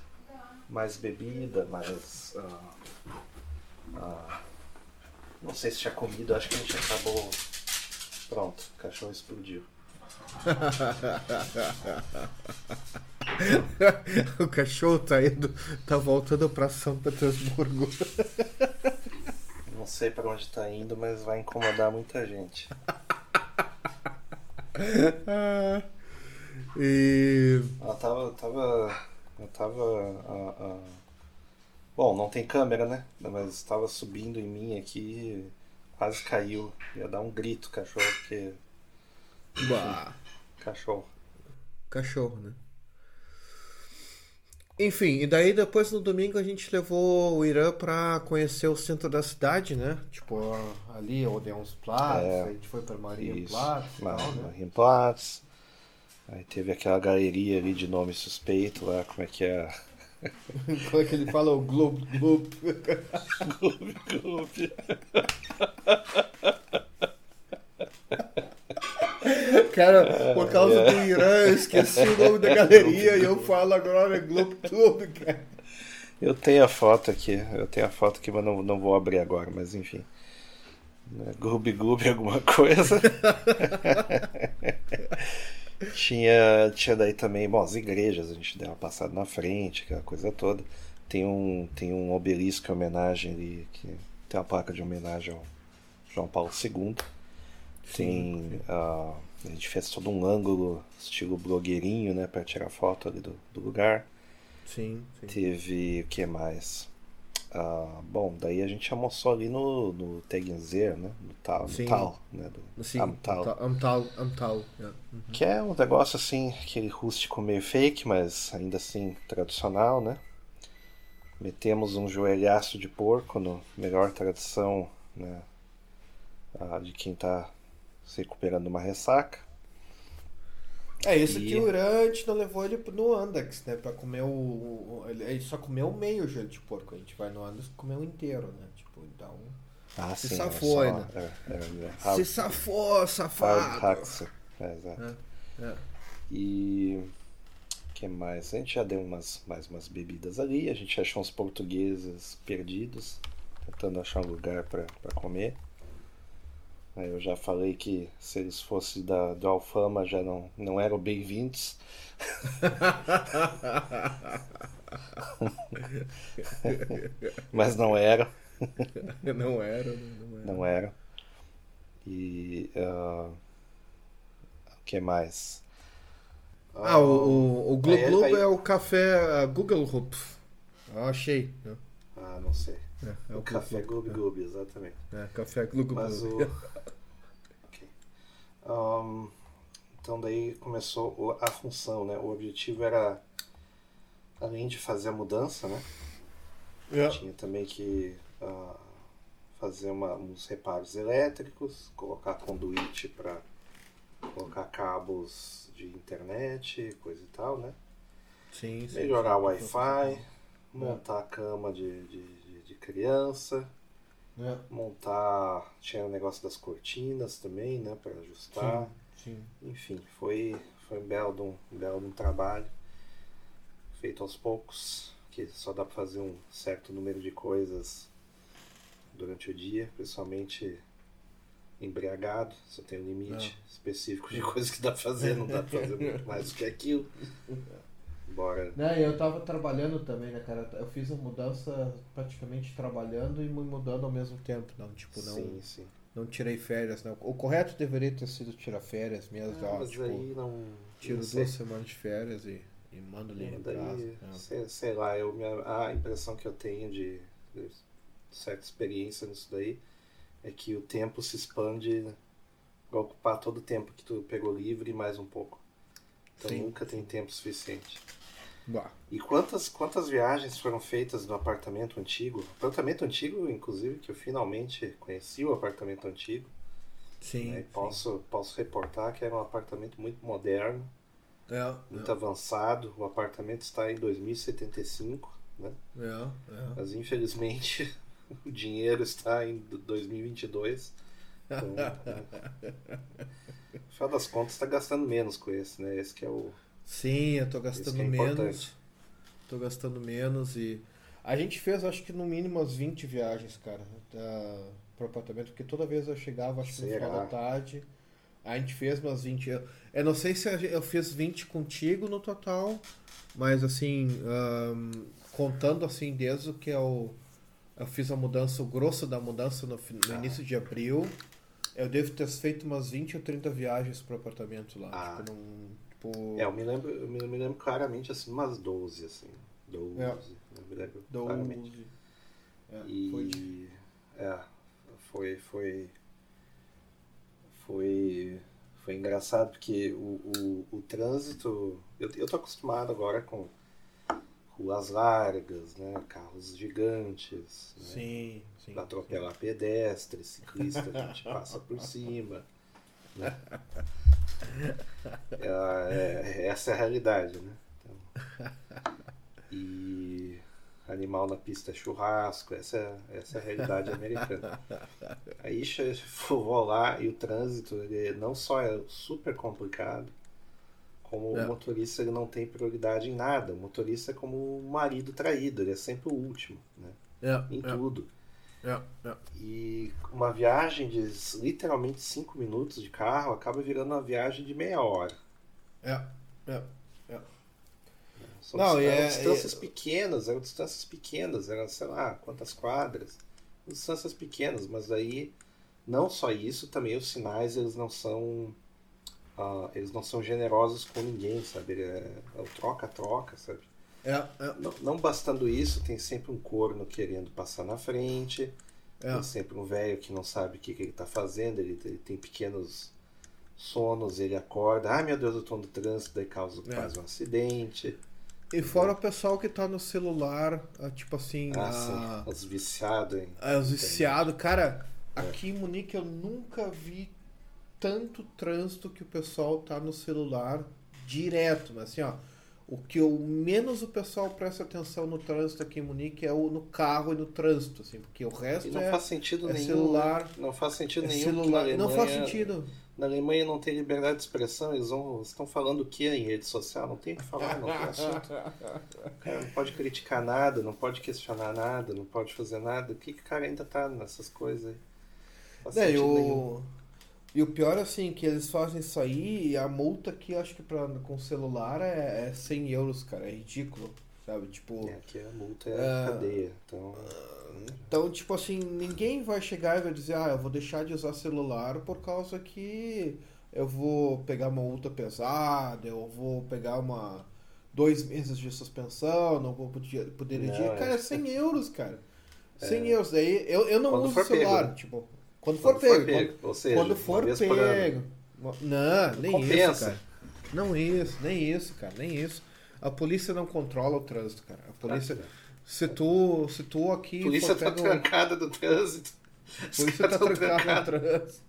mais bebida, mais. ah, ah, não sei se tinha comido, acho que a gente acabou. Pronto, o cachorro explodiu. (laughs) o cachorro tá indo, tá voltando pra São Petersburgo. (laughs) Não sei pra onde tá indo, mas vai incomodar muita gente. (laughs) Ah, e. Ela tava. tava. Eu tava. ah, ah, Bom, não tem câmera, né? Mas estava subindo em mim aqui, quase caiu. Ia dar um grito, cachorro, porque. Bah, Cachorro. cachorro, né? Enfim, e daí depois no domingo a gente levou o Irã pra conhecer o centro da cidade, né? Tipo, ali, Odeonsplatz, É, a gente foi pra Isso. Marienplatz e tal, né? Marienplatz. Aí teve aquela galeria ali de nome suspeito lá, como é que é? (laughs) Como é que ele fala? O Globo Globo. (laughs) Cara, por causa do Irã, eu esqueci o nome da galeria e eu falo agora Globo Globo, cara. Eu tenho a foto aqui, eu tenho a foto aqui, mas não, não vou abrir agora, mas enfim. Né, Gloob Gloob alguma coisa. (laughs) tinha, tinha daí também, bom, as igrejas, a gente deu uma passada na frente, aquela coisa toda. Tem um, tem um obelisco em homenagem ali, que tem uma placa de homenagem ao João Paulo II. Tem, ah, a gente fez todo um ângulo estilo blogueirinho, né, para tirar foto ali do, do lugar. Sim, sim. Teve o que mais? Ah, bom, daí a gente almoçou ali no, no Tegenzer, né? No Tal, no Sim. Tal, né? Do Sim, Amtal. Amtal, Amtal. yeah. Que é um negócio assim, aquele rústico meio fake, mas ainda assim tradicional, né? Metemos um joelhaço de porco no melhor tradição, né? ah, de quem tá se recuperando de uma ressaca. É, isso E- que o gente não levou ele no Andex, né? Pra comer o. o- Ele só comeu meio gelo de porco. A gente vai no Andex e comeu inteiro, né? Tipo, então. Ah, Se sim, safou, é né? só, é, é, é, Se safou, safado! é, exato. É. E o que mais? A gente já deu umas, mais umas bebidas ali, a gente achou uns portugueses perdidos, tentando achar um lugar para comer. Eu já falei que se eles fossem da, do Alfama já não, não eram bem-vindos. (laughs) Mas não eram, Não era, né? não era. não eram. E ah, o que mais? Ah, o, o, o Glu Aí- Glu aí- é o café uh, Google Hop. Eu achei. né? Ah, não sei. É, é o o café Glu Gloob Gloob, exatamente. É, café Glu Glu. Mas o. Ok. Ahn, então daí começou o- a função, né? O objetivo era, além de fazer a mudança, né? É. Tinha também que ah, fazer uma- uns reparos elétricos, colocar conduíte para colocar cabos de internet, coisa e tal, né? Sim, sim. Melhorar o sim. Wi-Fi, montar a cama de- de criança, É, montar. Tinha o negócio das cortinas também, né? Para ajustar. sim, sim. Enfim, foi, foi um belo, de um, um belo de um trabalho. Feito aos poucos, que só dá para fazer um certo número de coisas durante o dia, principalmente embriagado, só tem um limite específico de (laughs) coisas que dá pra fazer, não dá pra fazer muito (laughs) mais do que aquilo. (laughs) Bora. Né, eu tava trabalhando também, né, cara? Eu fiz a mudança praticamente trabalhando e me mudando ao mesmo tempo. Não, tipo, não, Sim, sim. não tirei férias, não. O correto deveria ter sido tirar férias mesmo. Ah, mas tipo, aí não. tiro não duas semanas de férias e, e mando ali em casa. sei, sei lá, eu, minha- a impressão que eu tenho de, de certa experiência nisso daí é que o tempo se expande para ocupar todo o tempo que tu pegou livre e mais um pouco. Então Sim, nunca tem tempo suficiente. E quantas, quantas viagens foram feitas no apartamento antigo? Apartamento antigo, inclusive, que eu finalmente conheci o apartamento antigo. sim. né, e sim. posso, posso reportar que era um apartamento muito moderno, É, muito avançado. O apartamento está em 2075, né? é, é. Mas infelizmente (laughs) o dinheiro está em 2022. (laughs) Então, no final das contas, está gastando menos com esse, né? Esse que é o. Sim, eu tô gastando é menos. importante. Tô gastando menos e. A gente fez, acho que no mínimo umas 20 viagens, cara, da, pro apartamento, porque toda vez eu chegava, acho que no final da tarde, A gente fez umas 20. Eu, eu não sei se eu fiz 20 contigo no total, mas assim, ahn, contando assim, desde o que eu, eu fiz a mudança, o grosso da mudança no, no Ah. início de abril, eu devo ter feito umas 20 ou 30 viagens pro apartamento lá. Ah. Tipo, num, tipo, É, eu me lembro, eu me, lembro claramente assim, umas 12, assim. 12. É. Me lembro 12. claramente. É, E foi de- é, foi foi foi foi engraçado porque o, o, o trânsito eu, eu tô acostumado agora com ruas largas, né, carros gigantes, né, Sim, sim. pra atropelar pedestre, ciclista, a gente passa por (laughs) cima, né? É, é, essa é a realidade, né? Então, e animal na pista é churrasco, essa é, essa é a realidade americana. Aí (laughs) vou lá e o trânsito ele não só é super complicado, como É. o motorista ele não tem prioridade em nada. O motorista é como o marido traído, ele é sempre o último, né? É, Em é, tudo. é, é. E uma viagem de literalmente 5 minutos de carro acaba virando uma viagem de meia hora. É, é. São Não, eram é- distâncias pequenas, eram distâncias pequenas, eram, sei lá, quantas quadras. Distâncias pequenas, mas aí não só isso, também os sinais eles não são ah, eles não são generosos com ninguém, sabe? Ele É, é o troca-troca, sabe? É, é, Não, não bastando isso, tem sempre um corno querendo passar na frente, é. tem sempre um velho que não sabe o que, que ele está fazendo, ele, ele tem pequenos sonos, ele acorda, ai meu Deus, eu tô no trânsito, daí causa É. quase um acidente. E fora o pessoal que tá no celular, ah, tipo assim, Ah, ah, sim, os viciados, hein? ah, os viciados. Cara, aqui em Munique eu nunca vi tanto trânsito que o pessoal tá no celular direto, mas assim, ó. O que eu menos o pessoal presta atenção no trânsito aqui em Munique é o no carro e no trânsito, assim, porque o resto E não é, faz sentido é nenhum. celular? Não faz sentido é nenhum. celular. na Não faz Alemanha- sentido. Na Alemanha não tem liberdade de expressão, eles vão, estão falando o que em rede social? Não tem o que falar, não tem assunto. O cara não pode criticar nada, não pode questionar nada, não pode fazer nada. O que, que o cara ainda tá nessas coisas aí? Não faz e sentido nenhum. E o pior assim, que eles fazem isso aí e a multa aqui, acho que pra, com celular é, é 100 euros, cara. É ridículo, sabe? Tipo, É, aqui a multa é É. cadeia. Então, então, tipo assim, ninguém vai chegar e vai dizer, ah, eu vou deixar de usar celular por causa que eu vou pegar uma multa pesada, eu vou pegar uma dois meses de suspensão, não vou poder, poder Não, é. Cara, é 100 euros, cara. (laughs) 100 euros. Daí eu, eu não Quando uso celular, pego. tipo, quando for quando pego. for quando- pego, ou seja, Quando for pego. Não, nem Compensa. isso, cara. Não isso, nem isso, cara, nem isso. A polícia não controla o trânsito, cara. A polícia. Se tu, se tu aqui. A polícia for tá pego- trancada do trânsito. A polícia tá trancada no trancados. trânsito.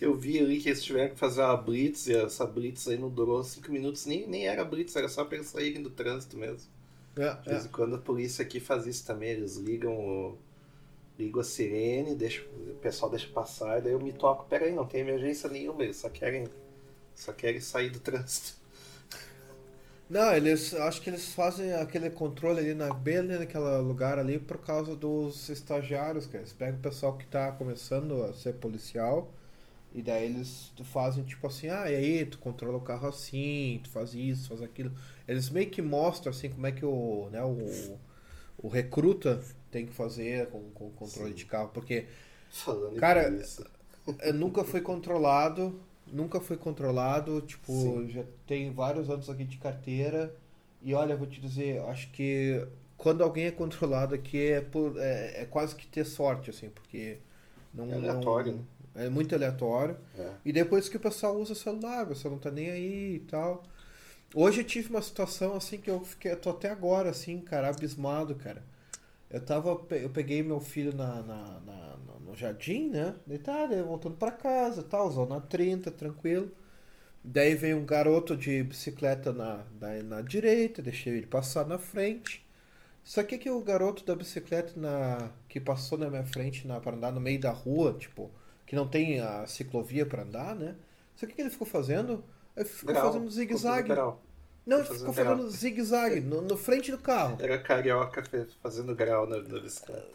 Eu vi ali que eles tiveram que fazer uma blitz e essa blitz aí não durou cinco minutos, nem, nem era blitz, era só pra eles saírem do trânsito mesmo. É, De vez é. em quando a polícia aqui faz isso também, eles ligam o. Ligam a sirene, deixa, o pessoal deixa passar, daí eu me toco, peraí, não tem emergência nenhuma, eles só querem. Só querem sair do trânsito. Não, eles. Acho que eles fazem aquele controle ali na bem ali naquele lugar ali por causa dos estagiários, cara. Eles pegam o pessoal que tá começando a ser policial. E daí eles fazem tipo assim, ah, e aí, tu controla o carro assim, tu faz isso, faz aquilo. Eles meio que mostram assim como é que o, né, o, o recruta tem que fazer com, com o controle Sim. de carro, porque Falando Cara, é, nunca foi controlado, nunca foi controlado, tipo, Sim. já tem vários anos aqui de carteira. E olha, vou te dizer, acho que quando alguém é controlado aqui é, por, é, é quase que ter sorte, assim, porque não É aleatório, não- né? É muito aleatório. É. E depois que o pessoal usa celular, você não tá nem aí e tal. Hoje eu tive uma situação assim que eu fiquei, eu tô até agora assim, cara, abismado, cara. Eu tava, eu peguei meu filho na, na, na- no jardim, né? Deitado, voltando pra casa, e tal, zona 30, tranquilo. Daí veio um garoto de bicicleta na, na, na direita, deixei ele passar na frente. Só que que o garoto da bicicleta na, que passou na minha frente na, para andar no meio da rua, tipo, que não tem a ciclovia para andar, né? Só que que ele ficou fazendo? Ele ficou Grau, fazendo zigue-zague. Não, ele Ficou fazendo zigue-zague no, no frente do carro. Era carioca fazendo grau na, na bicicleta.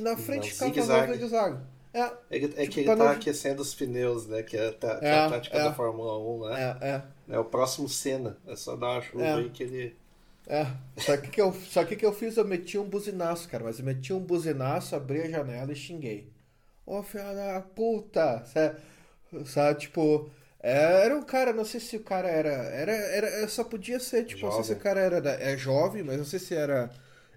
Na frente do carro fazendo zigue-zague. É, É que, é Tipo, que ele tá não- aquecendo os pneus, né? Que é a, tá- É, a tática é. da Fórmula 1 lá. é, é. É o próximo Senna. É só dar uma chuva É. aí que ele. É, só que que eu, só que que eu fiz, eu meti um buzinaço, cara, mas eu meti um buzinaço, abri a janela e xinguei. Ô, filha da puta, sabe, sabe, tipo, era um cara, não sei se o cara era, era, era, só podia ser, tipo, não sei se o Jovem. cara era, da- é jovem, mas não sei se era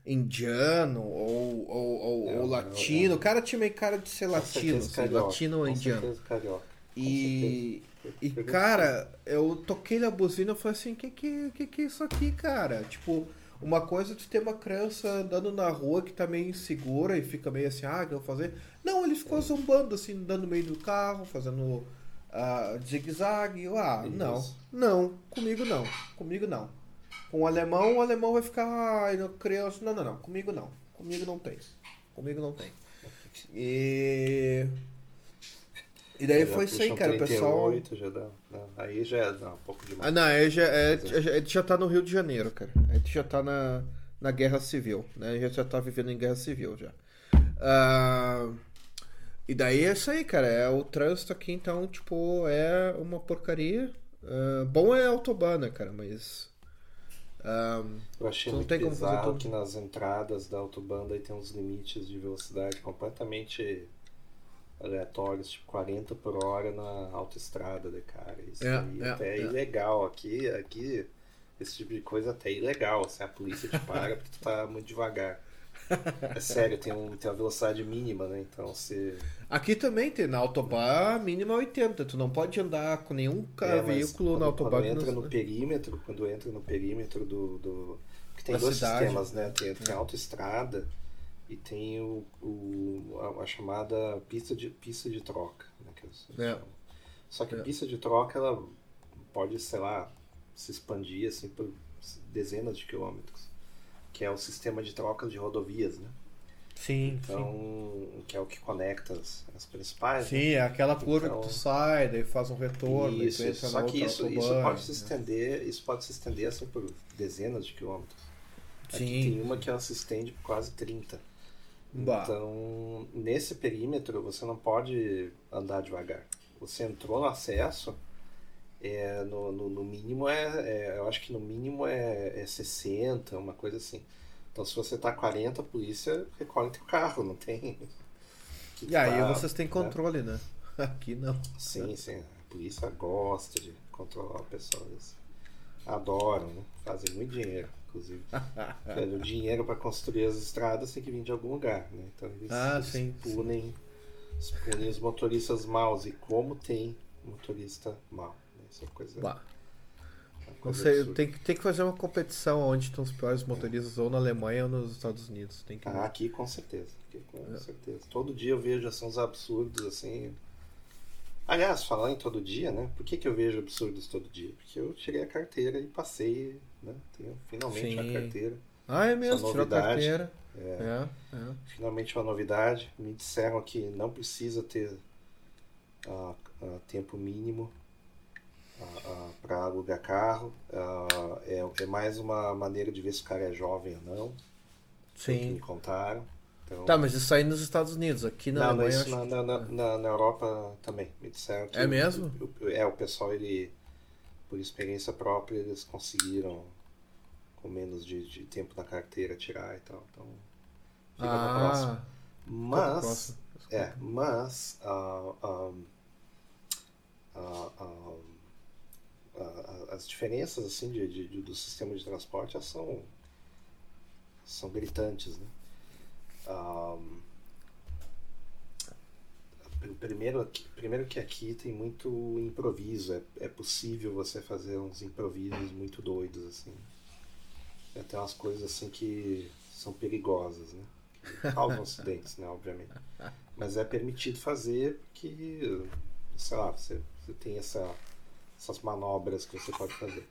indiano ou, ou, ou, É, ou é, latino, é. o cara tinha meio cara de ser Com latino, carioca. latino ou indiano. carioca. E, e cara, eu toquei na buzina e falei assim, que que, que que é isso aqui, cara? Tipo, uma coisa é tu ter uma criança andando na rua que tá meio insegura e fica meio assim, ah, o que eu vou fazer? Não, ele ficou zombando, assim, andando no meio do carro, fazendo ah, zigue-zague. Ah, não, Isso. não, comigo não, comigo não. Com o alemão, o alemão vai ficar, ai, não, criança, não, não, não, comigo não, comigo não tem, comigo não tem. E... E daí Já foi isso aí, cara, pessoal... 38, já dá, não, aí já é não, um pouco demais. Ah, não, ele já, é, já- ele já tá no Rio de Janeiro, cara. Ele já tá na, na Guerra Civil, né? Ele já tá vivendo em Guerra Civil já. Ah, e daí é isso aí, cara. É o trânsito aqui, então, tipo, é uma porcaria. Ah, bom é a autobahn, né, cara? Mas. ah, Eu achei muito bizarro que nas entradas da autobahn aí tem uns limites de velocidade completamente aleatórios, tipo 40 por hora na autoestrada, né, cara? Isso É, aí é, até é, é. ilegal. Aqui, aqui, esse tipo de coisa até é ilegal. Assim, a polícia te (laughs) para porque tu tá muito devagar. É sério, tem, um, tem uma velocidade mínima, né? Então se. aqui também tem na autobahn mínima 80. Tu não pode andar com nenhum É, veículo na autobahn. Quando entra no perímetro, quando entra no perímetro do. do... Porque tem Da dois cidade. sistemas, né? Tem, tem a autoestrada e tem o, o, a, a chamada pista de, pista de troca. Né, que É. chamam. Só que É. a pista de troca ela pode, sei lá, se expandir assim por dezenas de quilômetros. Que é o sistema de troca de rodovias, né? Sim, sim. Então, que é o que conecta as, as principais. né? Sim, é aquela curva Então- que tu sai, daí faz um retorno, Isso, isso. Só que isso, isso pode se né? estender, isso pode se estender assim por dezenas de quilômetros. Aqui Sim. tem uma que ela se estende por quase 30. Bah. Então, nesse perímetro você não pode andar devagar. Você entrou no acesso, é, no, no, no mínimo é, é- Eu acho que no mínimo é, é 60, uma coisa assim. Então se você tá 40, a polícia recolhe teu carro, não tem. (laughs) E aí tá, vocês têm né? controle, né? (laughs) Aqui não. Sim, sim. A polícia gosta de controlar o pessoal. Eles adoram, né? Fazem muito dinheiro, inclusive. (laughs) O dinheiro para construir as estradas tem que vir de algum lugar, né? Então eles, Ah, eles sim, punem, eles punem os motoristas maus. E como tem motorista mau. É coisa. Bah. uma Não sei, tem que, tem que fazer uma competição onde estão os piores motoristas, ou na Alemanha ou nos Estados Unidos. Tem que... Ah, aqui com certeza. Aqui com É. certeza. Todo dia eu vejo assim, uns absurdos assim. Aliás, falando em todo dia, né? Por que, que eu vejo absurdos todo dia? Porque eu tirei a carteira e passei, né? Tenho finalmente a Sim. carteira. Ah, é mesmo, Essa tirou a carteira. É, É, é. finalmente uma novidade. Me disseram que não precisa ter ah, ah, tempo mínimo para alugar carro. Ah, é, é mais uma maneira de ver se o cara é jovem ou não. o que me Sim. contaram. Então, Tá, mas isso aí nos Estados Unidos. Aqui na não, Alemanha. isso eu na, acho na, na, na Europa também. Me disseram que É o- mesmo? o- é, o pessoal, ele, por experiência própria, eles conseguiram com menos de, de tempo na carteira tirar e tal. Então, fica na próxima. Ah, Mas, é, mas ah, ah, ah, ah, as diferenças assim de, de- de- do sistema de transporte são são gritantes, né? Pr- primeiro, aqui- primeiro que aqui tem muito improviso, é, é possível você fazer uns improvisos muito doidos assim. É, Tem umas coisas assim que são perigosas, né? Que causam acidentes, (laughs) né? Obviamente. Mas é permitido fazer porque, sei lá, você, você tem essa, essas manobras que você pode fazer.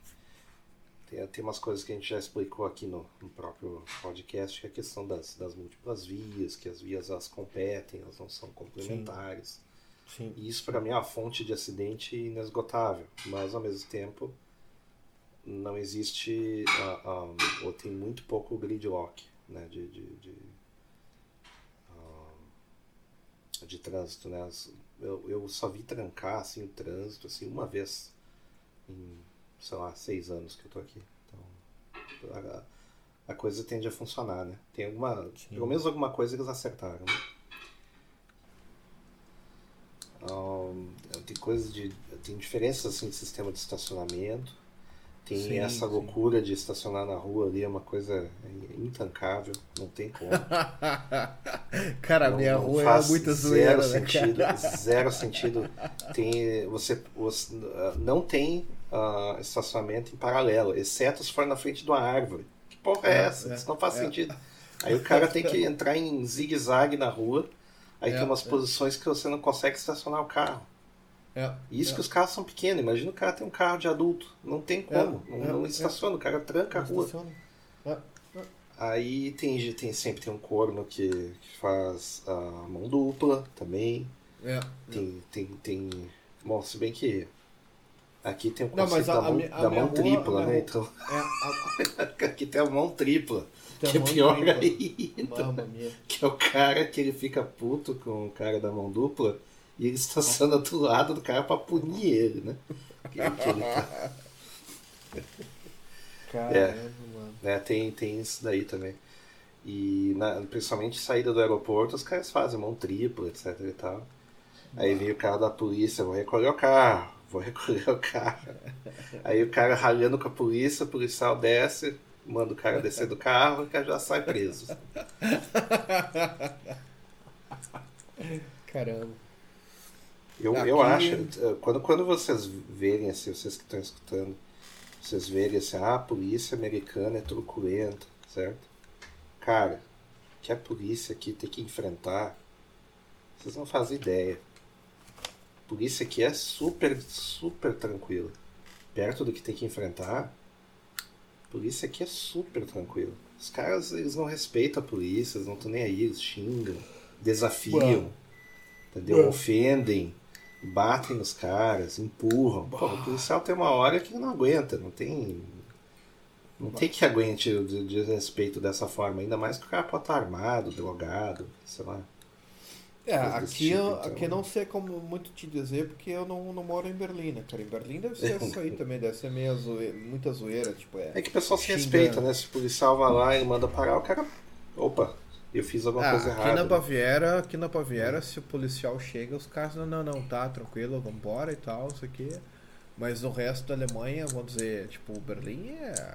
Tem, tem umas coisas que a gente já explicou aqui no, no próprio podcast, que é a questão das, das múltiplas vias, que as vias elas competem, elas não são complementares. Sim. E isso para mim é uma fonte de acidente inesgotável, mas ao mesmo tempo não existe ah, ah, ou tem muito pouco gridlock, né, de, de, de, ah, de trânsito, né? Eu, eu só vi trancar assim, o trânsito assim, uma vez em, sei lá, seis anos que eu tô aqui. Então, a, a coisa tende a funcionar, né? Tem alguma. Sim. Pelo menos alguma coisa que eles acertaram. Um, tem coisas de. Tem diferenças assim de sistema de estacionamento. Tem sim, essa sim. loucura de estacionar na rua ali, é uma coisa intancável, não tem como. (laughs) cara, não, minha não rua é muita zoeira. Zero né, sentido, cara? zero sentido. Tem, você, você não tem uh, estacionamento em paralelo, exceto se for na frente de uma árvore. Que porra é, é essa? É, Isso não faz é. sentido. Aí o cara tem que entrar em zigue-zague na rua, aí tem é, umas é. posições que você não consegue estacionar o carro. É, Isso é. que os carros são pequenos. Imagina o cara tem um carro de adulto. Não tem como. É, não, não estaciona, o cara tranca a rua. Aí tem, tem, sempre tem um corno que, que faz a mão dupla também. Tem, tem, tem. Bom, se bem que aqui tem o conceito não, a, da, mão, a, da mão rua, tripla, né? Então. A... (laughs) aqui tem a mão tripla. Tem que é pior tripla. aí. Então, que é o cara que ele fica puto com o cara da mão dupla e ele estaciona do lado do cara pra punir ele, né? Que, que ele tá... Caramba, é, mano. É, tem, tem isso daí também. E na, principalmente saída do aeroporto, os caras fazem mão tripla, etc e tal. Aí vem o cara da polícia, vou recolher o carro, vou recolher o carro. Aí o cara ralhando com a polícia, o policial desce, manda o cara descer do carro e o cara já sai preso. Caramba. Eu, Aqui... eu acho, eh, quando, quando vocês verem, assim, vocês que estão escutando, vocês verem assim, ah, a polícia americana é truculenta, certo? Cara, que a polícia aqui tem que enfrentar, vocês não fazem ideia. A polícia aqui é super, super tranquila. Perto do que tem que enfrentar, a polícia aqui é super tranquila. Os caras, eles não respeitam a polícia, eles não estão nem aí, eles xingam, desafiam, entendeu? Ofendem batem nos caras, empurram. Pô, o policial tem uma hora que não aguenta, não tem. Não tem que aguente o desrespeito dessa forma, ainda mais que o cara pode estar armado, drogado, sei lá. É, aqui, tipo, eu, então... aqui não sei como muito te dizer, porque eu não, não moro em Berlim, né, cara? Em Berlim deve ser (laughs) isso aí também, deve ser meio zoeira, muita zoeira, tipo, é... É que o pessoal se respeita, né? Se o policial vai lá e manda parar, o cara... Opa, eu fiz alguma ah, coisa aqui errada. Na Baviera, aqui na Baviera, se o policial chega, os caras, não, não, não, tá, tranquilo, vambora e tal, isso aqui. Mas no resto da Alemanha, vamos dizer, tipo, Berlim é.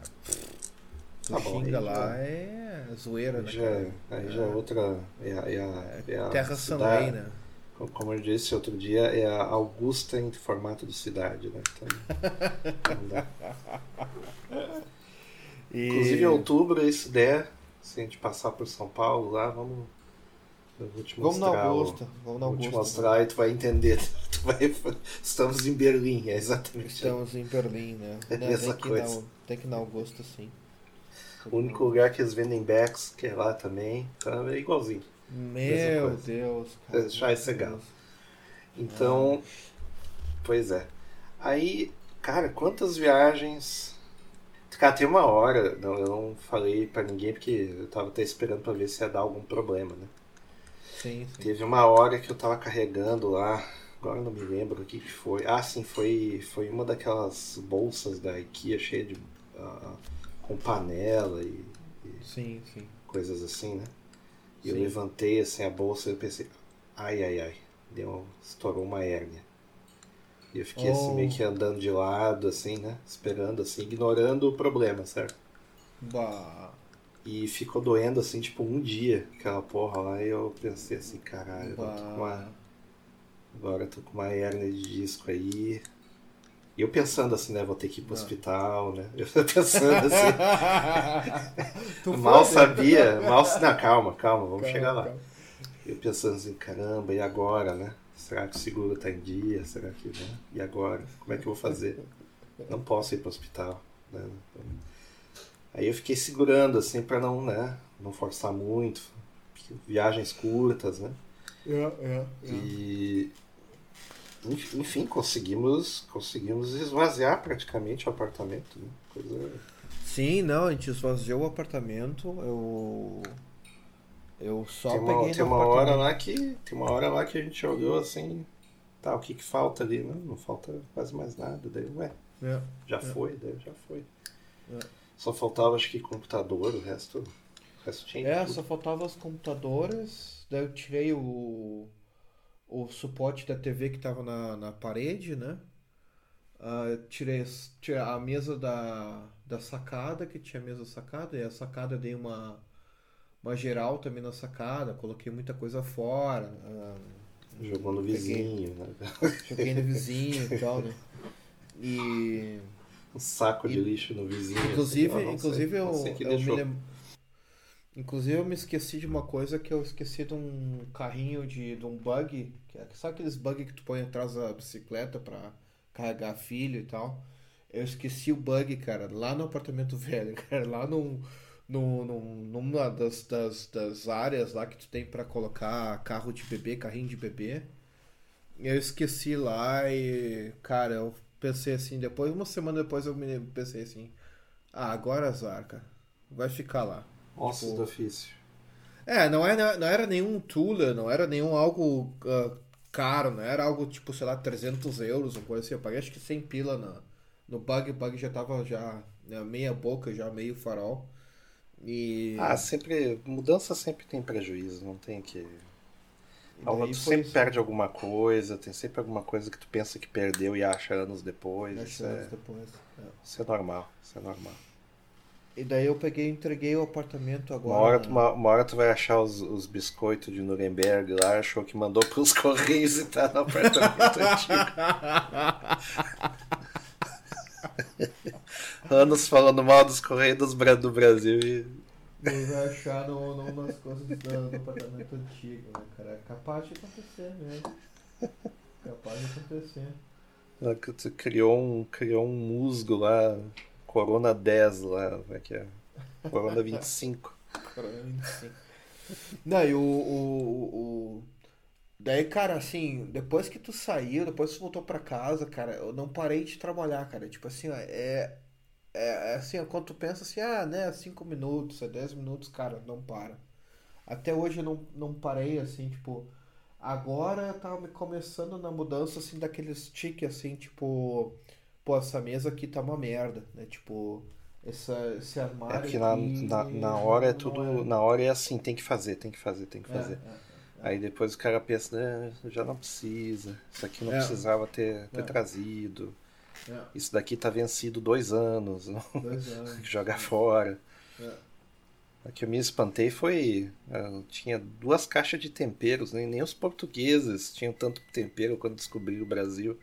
Tu tá xinga lá já, é zoeira, né? Já, aí já é outra. É, é a, é a terra cidade, né? Como eu disse outro dia, é a Augusta em formato de cidade, né? Então, não dá. (laughs) E... Inclusive em outubro, se der, se a gente passar por São Paulo lá, vamos. Eu vou te mostrar. Vamos na Augusta. Vamos na Augusta. Vou te mostrar e tu vai entender. (laughs) Tu vai... Estamos em Berlim, é exatamente. Estamos em Berlim, né? (laughs) É né? Essa tem, coisa. Que tem que ir na Augusta, sim. O único lugar que eles vendem backs, que é lá também, então é igualzinho. Meu Deus, cara. Deixar esse legal. Então, pois é. Aí, cara, quantas viagens Cara, tem uma hora, não, eu não falei para ninguém porque eu tava até esperando para ver se ia dar algum problema, né? Sim, sim. Teve uma hora que eu tava carregando lá, agora não me lembro o que, que foi. Ah, sim, foi, foi uma daquelas bolsas da IKEA cheia de. Uh, com panela e, e, sim, sim. coisas assim, né? E eu levantei assim a bolsa e eu pensei, ai ai ai, deu, estourou uma hérnia. E eu fiquei oh. assim meio que oh. andando de lado, assim, né? Esperando, assim, ignorando o problema, certo? Bah. E ficou doendo, assim, tipo, um dia, aquela porra lá. E eu pensei assim, caralho, eu tô com uma... Agora eu tô com uma hernia de disco aí. E eu pensando assim, né? Vou ter que ir pro hospital, né? (laughs) Eu pensando assim. (laughs) mal sabia, mal. Não, calma, calma, vamos calma, chegar lá. Calma. Eu pensando assim, caramba, e agora, né? Será que o seguro está em dia? Será que. Né? E agora? Como é que eu vou fazer? Não posso ir para o hospital. Né? Aí eu fiquei segurando, assim, para não, né, não forçar muito. Viagens curtas, né? Yeah, yeah, yeah. E. Enfim, conseguimos, conseguimos esvaziar praticamente o apartamento. Né? Coisa... Sim, não, a gente esvaziou o apartamento. Eu Eu só tem uma, peguei tem uma hora lá que tem uma hora lá que a gente olhou assim, tá, o que que falta ali? Não, não falta quase mais nada. Daí, ué, É. já foi, daí já foi. É. Só faltava acho que computador, o resto, o resto tinha É, tudo. só faltava os computadores, daí eu tirei o, o suporte da TV que tava na, na parede, né? Eu tirei, tirei a mesa da, da sacada, que tinha mesa sacada, e a sacada dei uma, uma geral também na sacada, coloquei muita coisa fora, ah, Jogou no Peguei. vizinho, né? (laughs) joguei no vizinho e tal, né? E Um saco de E- lixo no vizinho. Inclusive, assim, inclusive eu, eu me deixou. Inclusive eu me esqueci de uma coisa que eu esqueci de um carrinho de, de um bug, que é, sabe aqueles bug que tu põe atrás da bicicleta pra carregar filho e tal? Eu esqueci o bug, cara, lá no apartamento (laughs) velho, cara, lá num, no, num- numa das, das, das áreas lá que tu tem pra colocar carro de bebê, carrinho de bebê. Eu esqueci lá e, cara, eu pensei assim, depois, uma semana depois eu me pensei assim, ah, agora azar, cara, vai ficar lá. Ossos tipo- do ofício. É, não era, não era nenhum Tula, não era nenhum algo ah, caro, não era algo tipo, sei lá, 300 euros, uma coisa assim. Eu paguei acho que 100 pila na, no bug, o bug já tava já né, meia boca, já meio farol. E Ah, sempre. Mudança sempre tem prejuízo, não tem que. daí tu sempre isso. perde alguma coisa, tem sempre alguma coisa que tu pensa que perdeu e acha anos depois. Dez Isso anos é, depois. é. isso é normal, isso é normal. E daí eu peguei e entreguei o apartamento Uma agora. hora, tu- uma, uma hora tu vai achar os, os biscoitos de Nuremberg lá, achou que mandou pros Correios e tá no apartamento antigo. (laughs) Anos falando mal dos Correios do Brasil e. Ele vai achar no, no, nas coisas do, do apartamento antigo, né, cara? É capaz de acontecer mesmo. Capaz de acontecer. tu criou um, criou um musgo lá, Corona 10 lá, como é que é? Corona 25. Sim. Não, e o, o, o- Daí, cara, assim, depois que tu saiu, depois que tu voltou pra casa, cara, eu não parei de trabalhar, cara. Tipo assim, ó, é. É é assim, quando tu pensa assim, ah, né, 5 minutos, é 10 minutos, cara, não para. Até hoje eu não, não parei, assim, tipo. Agora eu tava me começando na mudança, assim, daqueles tique, assim, tipo. Pô, essa mesa aqui tá uma merda, né? Tipo, essa, esse É armário porque na, aqui na, na hora é não tudo. Na hora é assim, tem que fazer, tem que fazer, tem que É, fazer. é, é. Aí depois o cara pensa, né, já não precisa, isso aqui não É. precisava ter, ter É. trazido, É, isso daqui tá vencido dois anos, não (laughs) dois anos. que jogar fora. É. O que eu me espantei foi. tinha duas caixas de temperos, nem, nem os portugueses tinham tanto tempero quando descobriram o Brasil.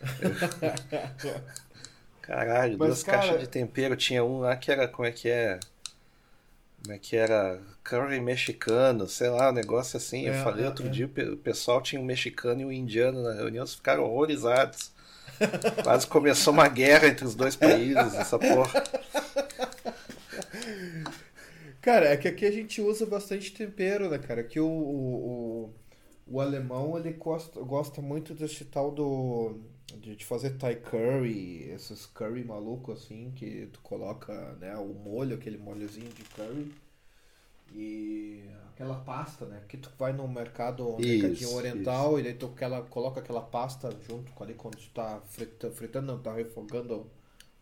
(laughs) Caralho, Mas, duas cara- caixas de tempero. Tinha um lá que era. Como é que é? Como é que era? Curry mexicano, sei lá, um negócio assim. Eu É, falei é, outro é. dia, o pe- o pessoal tinha um mexicano e um indiano na reunião, eles ficaram horrorizados. (laughs) Quase começou uma guerra entre os dois países, essa porra. Cara, é que aqui a gente usa bastante tempero, né, cara? Aqui o, o, o, o alemão, ele gosta, gosta muito desse tal do... De, fazer Thai curry, esses curry maluco assim, que tu coloca, né, o molho, aquele molhozinho de curry. E aquela pasta, né? Que tu vai no mercado, Isso, mercadinho oriental, e daí tu aquela, coloca aquela pasta junto com ali quando tu tá frita- fritando, não, tá refogando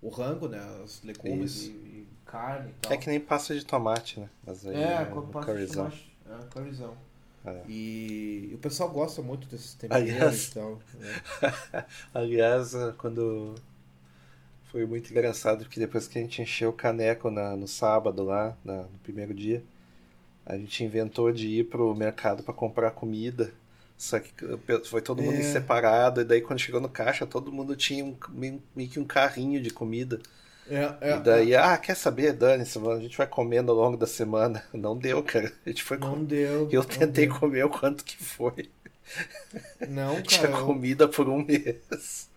o rango, né? Os legumes Isso. e, e carne e tal. É que nem pasta de tomate, né? Mas aí É, é um passa de curryzão. tomate. É, curryzão. É. E, o pessoal gosta muito desses temperos Aliás- e tal. né? (laughs) Aliás, quando foi muito engraçado, porque depois que a gente encheu o caneco na- no sábado lá, na- no primeiro dia, a gente inventou de ir pro mercado para comprar comida. Só que foi todo mundo É. separado, e daí quando chegou no caixa, todo mundo tinha um, meio, meio que um carrinho de comida. É, é, E daí, ah, quer saber, Dani-se, a gente vai comendo ao longo da semana. (laughs) Não deu, cara. A gente foi não com... deu. Eu não tentei deu. comer o quanto que foi. (laughs) Não, (laughs) Tinha cara. eu- comida por um mês.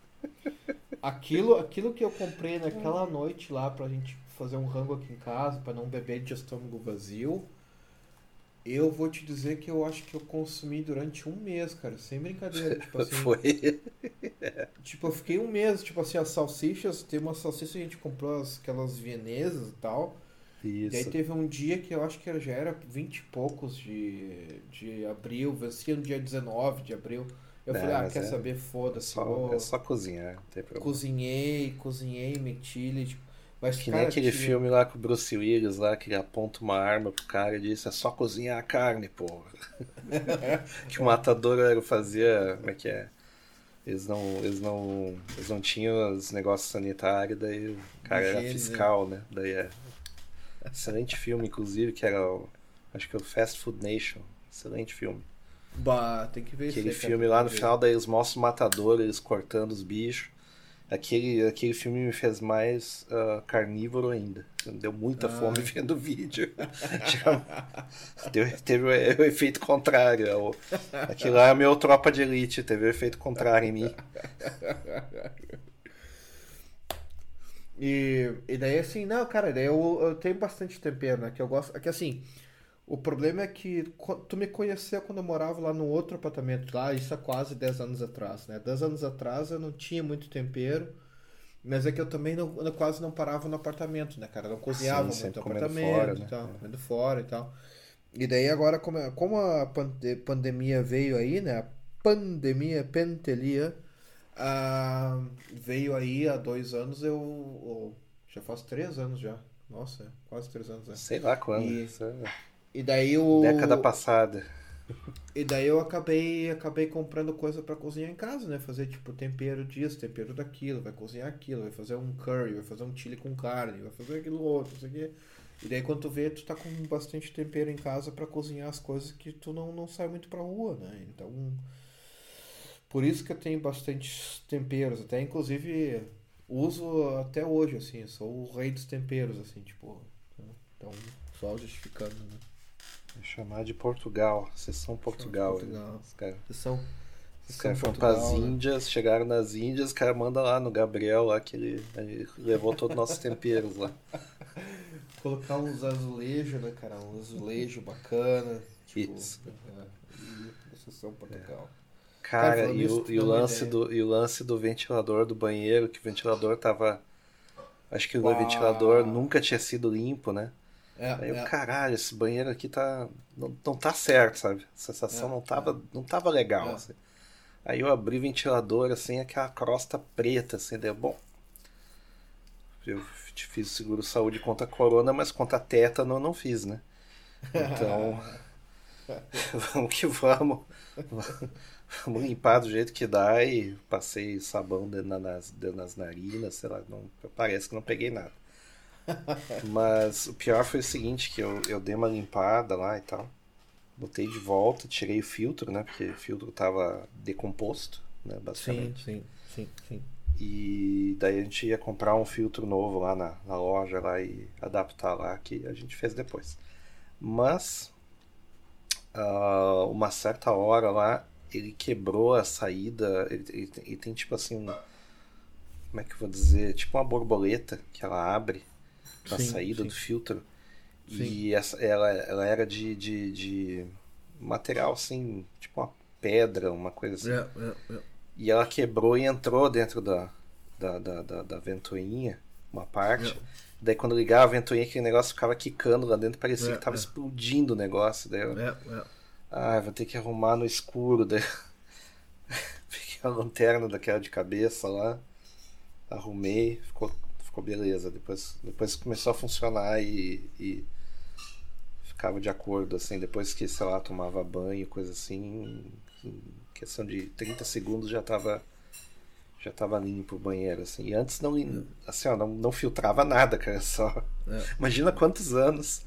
Aquilo, aquilo que eu comprei naquela noite lá pra gente fazer um rango aqui em casa, pra não beber de estômago vazio, eu vou te dizer que eu acho que eu consumi durante um mês, cara, sem brincadeira. Tipo assim, (laughs) Foi. (laughs) tipo, eu fiquei um mês, tipo assim, as salsichas, tem uma salsicha que a gente comprou, as- aquelas vienesas e tal. E aí Isso. teve um dia que eu acho que já era 20 e poucos de, de abril, vencia no dia 19 de abril. Eu É, falei, ah, quer é- saber, É foda-se, só, vou... é só cozinhar, não tem problema. Cozinhei, cozinhei, meti tipo, mas Que cara, nem aquele filme lá com o Bruce Willis lá, que ele aponta uma arma pro cara e diz, é só cozinhar a carne, porra. (laughs) que o matador era, fazia. Como é que é? Eles não, eles não, eles não tinham os negócios sanitários, daí o cara era fiscal, né? Daí é. Excelente filme, inclusive, que era o. Acho que é o Fast Food Nation. Excelente filme. Bah, tem que ver Aquele filme lá no ver. final, daí eles mostram o matador, eles cortando os bichos. Aquele, aquele filme me fez mais ah, carnívoro ainda. Deu muita Ah. fome (laughs) vendo o vídeo. (laughs) Deu, teve o, o efeito contrário. é O, aquilo lá é meu tropa de elite, teve o efeito contrário em mim. E, e daí assim, não, cara, daí eu, eu tenho bastante tempero, né? Que eu gosto. É que assim, o problema é que tu me conheceu quando eu morava lá no outro apartamento lá, isso há quase 10 anos atrás, né? 10 anos atrás eu não tinha muito tempero, mas é que eu também não, eu quase não parava no apartamento, né, cara? Eu não cozinhava Sim, muito no apartamento fora, e né? tal, É. comendo fora e tal. E daí agora, como, como a pande- pandemia veio aí, né? A pandemia, pentelia, ah, veio aí há dois anos, eu. ou já faz três anos já. Nossa, é, quase três anos, né? Sei lá quando. E- isso é E daí o. Década passada. (laughs) E daí eu acabei, acabei comprando coisa pra cozinhar em casa, né? Fazer tipo tempero disso, tempero daquilo, vai cozinhar aquilo, vai fazer um curry, vai fazer um chili com carne, vai fazer aquilo outro, isso aqui. E daí quando tu vê, tu tá com bastante tempero em casa pra cozinhar as coisas que tu não, não sai muito pra rua, né? Então, por isso que eu tenho bastante temperos, até inclusive uso até hoje, assim, sou o rei dos temperos, assim, tipo. né? Então, só justificando, né? Vou chamar de Portugal. Sessão Portugal. Portugal. Os os caras foram pras Portugal, né? Índias, chegaram nas Índias, os caras mandam lá no Gabriel lá que ele, ele levou todos os nossos (laughs) temperos lá. Colocar uns azulejos, né, cara? Um azulejo bacana. Tipo, Isso. É, Sessão Portugal. Cara, Cara, e, o, e, o lance ideia. do, e o lance do ventilador do banheiro, que o ventilador tava. Acho que o Uau. ventilador nunca tinha sido limpo, né? É, Aí eu, é, caralho, esse banheiro aqui tá. Não, não tá certo, sabe? A sensação É, não tava, não tava legal. É. assim. Aí eu abri o ventilador, assim, aquela crosta preta, assim, deu bom. Eu fiz seguro saúde contra a corona, mas contra a tétano eu não fiz, né? Então. (laughs) (laughs) vamos que vamos. Vamos limpar do jeito que dá e passei sabão dentro na- nas, dentro nas narinas, sei lá, não, parece que não peguei nada. (laughs) Mas o pior foi o seguinte, que eu, eu dei uma limpada lá e tal. Botei de volta, tirei o filtro, né? Porque o filtro tava decomposto, né? sim, Basicamente. sim, sim, sim. E daí a gente ia comprar um filtro novo lá na, na loja lá e adaptar lá, que a gente fez depois. Mas ah, uma certa hora lá ele quebrou a saída. Ele, ele tem- ele tem tipo assim um. Como é que eu vou dizer? Tipo uma borboleta que ela abre na Sim, saída sim. do filtro. Sim. E essa, ela, ela era de, de, de material assim, tipo uma pedra, uma coisa assim. É, é, é. E ela quebrou e entrou dentro da, da, da, da, da ventoinha, uma parte. Daí quando ligava a ventoinha, aquele negócio ficava quicando lá dentro, parecia que tava explodindo o negócio. Daí eu, ah, vou ter que arrumar no escuro. Daí (laughs) peguei a lanterna daquela de cabeça lá, arrumei, ficou, ficou beleza. Depois, depois começou a funcionar e, e ficava de acordo, assim, depois que, sei lá, tomava banho, coisa assim, em questão de 30 segundos já tava já tava limpo o banheiro, assim. E antes não, assim, ó, não, não filtrava nada, cara, só. É. Imagina quantos anos.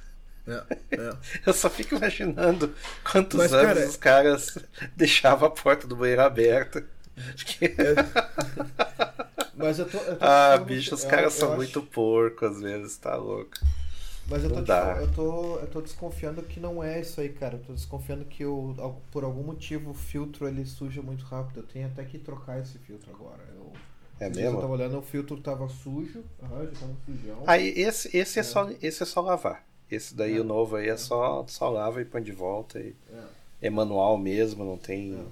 É, é. (laughs) Eu só fico imaginando quantos Mas, anos cara- os caras deixavam a porta do banheiro aberta. Acho que... (laughs) Mas eu tô. Eu tô ah, bicho, os eu- caras eu são acho- muito porcos às vezes, tá louco. Mas eu tô, eu, tô, eu tô desconfiando que não é isso aí, cara. Eu tô desconfiando que al- por algum motivo o filtro ele suja muito rápido. Eu tenho até que trocar esse filtro agora. Eu, É mesmo? Eu tava olhando, o filtro tava sujo. Aham, já tava sujão. Aí esse, esse, é. só, esse é só lavar. Esse daí, É. o novo aí, é só, só lava e põe de volta. E É. é manual mesmo, não tem.